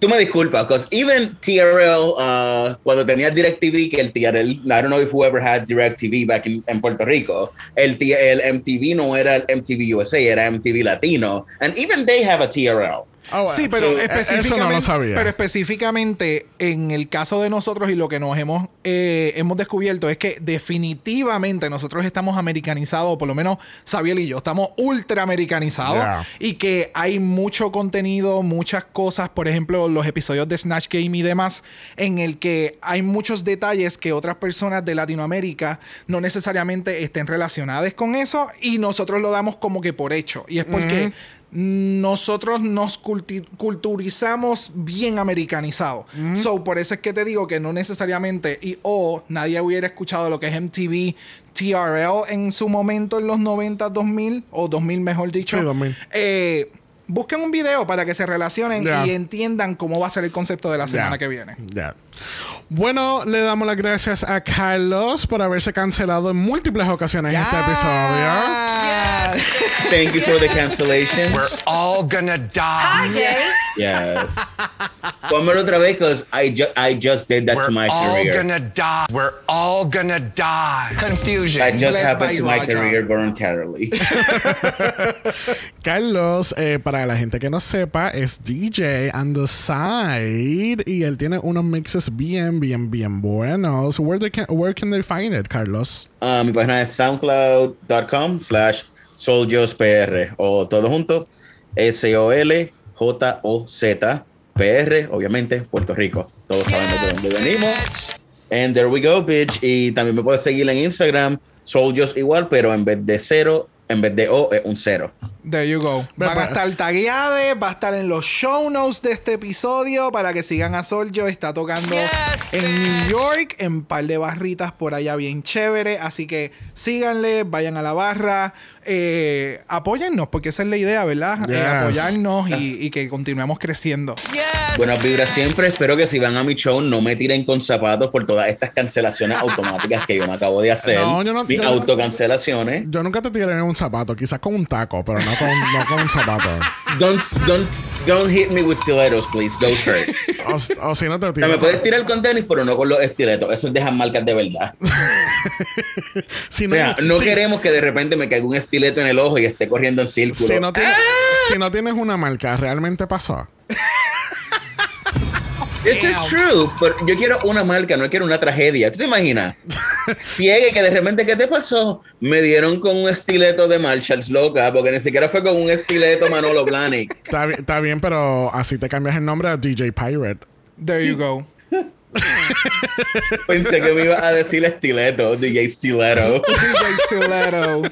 tú me disculpas, because even TRL, uh, cuando tenía DirecTV, que el TRL, I don't know if whoever had DirecTV back in, en Puerto Rico, el, T- el MTV no era el MTV USA, era MTV Latino, and even they have a TRL. Bueno. Sí, pero Sí, específicamente, eso no lo sabía. pero específicamente en el caso de nosotros y lo que nos hemos eh, hemos descubierto es que definitivamente nosotros estamos americanizados, por lo menos Sabiel y yo estamos ultra americanizados Yeah. y que hay mucho contenido, muchas cosas, por ejemplo, los episodios de Snatch Game y demás, en el que hay muchos detalles que otras personas de Latinoamérica no necesariamente estén relacionadas con eso y nosotros lo damos como que por hecho. Y es porque nosotros nos culti- culturizamos bien americanizados. So, por eso es que te digo que no necesariamente, y o nadie hubiera escuchado lo que es MTV, TRL en su momento en los 90, 2000, o 2000 mejor dicho. Sí, 2000. Eh, busquen un video para que se relacionen y entiendan cómo va a ser el concepto de la semana que viene. Ya. Bueno, le damos las gracias a Carlos por haberse cancelado en múltiples ocasiones en este episodio. Thank you for the cancellation. We're all gonna die. Yes. Pónmelo otra vez, because I, ju- I just did that to We're my all career. gonna die. We're all gonna die. Confusion. That just happened to my Raja. career voluntarily. Carlos, eh, para la gente que no sepa, es DJ on the side y él tiene unos mixes bien, bien, bien buenos. Where, they can, where can they find it, Carlos? Ah, mi página es soundcloud.com slash soljospr o todo junto S-O-L-J-O-Z PR, obviamente, Puerto Rico. Todos sabemos de dónde venimos. And there we go, bitch. Y también me puedes seguir en Instagram, Soljos igual, pero en vez de cero, en vez de O, es un cero. There you go. Van a estar tagueadas, va a estar en los show notes de este episodio para que sigan a Soljo. Está tocando en New York, en un par de barritas por allá bien chévere. Así que síganle, vayan a la barra, eh, apóyennos, porque esa es la idea, ¿verdad? Eh, Yes. apoyarnos y, y que continuemos creciendo. Buenas vibras siempre. Espero que si van a mi show no me tiren con zapatos por todas estas cancelaciones automáticas que yo me acabo de hacer. No, yo no- Mis yo no- autocancelaciones. Yo nunca te tiré en un zapato, quizás con un taco, pero no con, no con un zapato. Don't, don't, don't hit me with stilettos, please. Those hurt. O, o si no te O sea, tiras. me puedes tirar con tenis, pero no con los estiletos. Esos dejan marcas de verdad. Si O no, sea, no si- queremos que de repente me caiga un estileto en el ojo y esté corriendo en círculo. si no tienes, si no tienes una marca, ¿realmente pasó? This is true, pero yo quiero una marca, no quiero una tragedia. ¿Tú te imaginas? Ciegue que de repente, ¿qué te pasó? Me dieron con un estileto de Marshalls loca, porque ni siquiera fue con un estileto Manolo Blahnik. Está, bi- está bien, pero así te cambias el nombre a DJ Pirate. There you go. Pensé que me iba a decir estileto, DJ Stiletto. DJ Stiletto.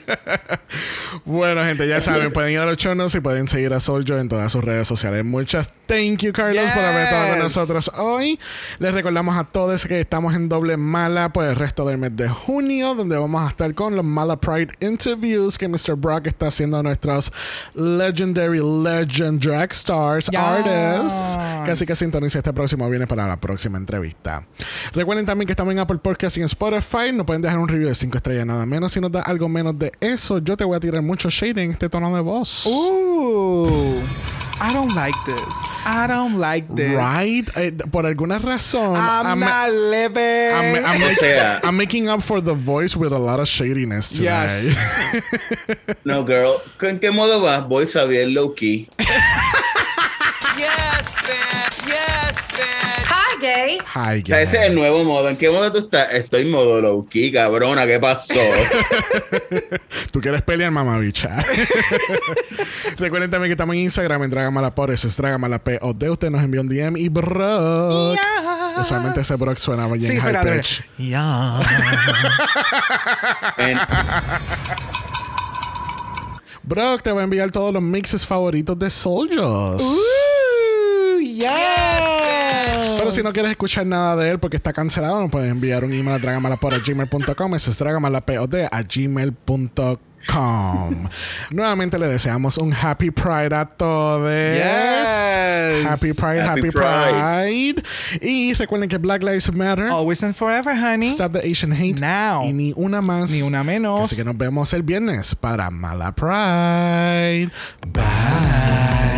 Bueno, gente, ya saben, pueden ir a los show notes y pueden seguir a Soljo en todas sus redes sociales. Muchas thank you, Carlos, por haber estado con nosotros hoy. Les recordamos a todos que estamos en doble mala por el resto del mes de junio, donde vamos a estar con los Mala Pride Interviews que Mr. Brock está haciendo a nuestros Legendary Legend Drag Stars Yes. Artists. Así que sintoniza este próximo viernes para la próxima entrevista. Recuerden también que estamos en Apple Podcast y en Spotify. No pueden dejar un review de 5 estrellas nada menos. Si nos da algo menos de eso, yo te voy a tirar mucho shade en este tono de voz. Ooh. I don't like this. I don't like this. Right? Eh, por alguna razón. I'm, not living. I'm, I'm sea- I'm making up for the voice with a lot of shadiness today. Yes. No, girl. ¿Con qué modo vas? Voy a bien low key. Hi, O ese es el nuevo modo. ¿En qué modo tú estás? Estoy en modo low key, cabrona. ¿Qué pasó? Tú quieres pelear, mamabicha. Recuerden también que estamos en Instagram en Dragamala por eso es Dragamala POD. Usted nos envió un DM y Brock. Yes. Usualmente ese Brock suena bien Sí, high. Yeah. En- Brock te va a enviar todos los mixes favoritos de Soldiers. Ooh, yes. Pero si no quieres escuchar nada de él porque está cancelado, nos puedes enviar un email a dragamalapod.gmail.com. Eso es dragamalapod a gmail.com. Nuevamente le deseamos un Happy Pride a todos. Yes. Happy Pride, Happy, Happy Pride. Y recuerden que Black Lives Matter. Always and forever, honey. Stop the Asian hate. Now. Y ni una más. Ni una menos. Así que nos vemos el viernes para Mala Pride. Bye.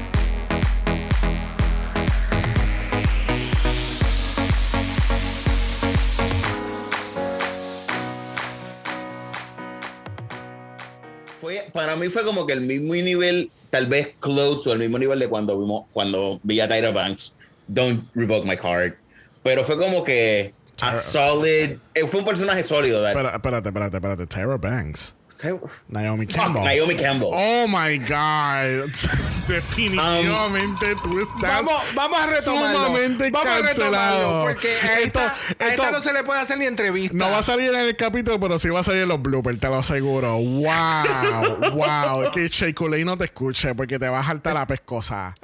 Para mí fue como que el mismo nivel, tal vez close o el mismo nivel de cuando vimos, cuando vi a Tyra Banks, Don't Revoke My Card. Pero fue como que a solid, eh, fue un personaje sólido. Espérate, espérate, espérate. Tyra Banks. Naomi Campbell. Naomi Campbell. Oh my God. Definitivamente tú estás. Vamos, vamos a retomarlo. Sumamente vamos a cancelado. retomarlo. Porque a Esto- esta, a esta esto no se le puede hacer ni entrevista. no va a salir en el capítulo, pero sí va a salir en los bloopers, te lo aseguro. Wow, wow. Que Shea Coulee no te escuche porque te va a saltar la pescosa.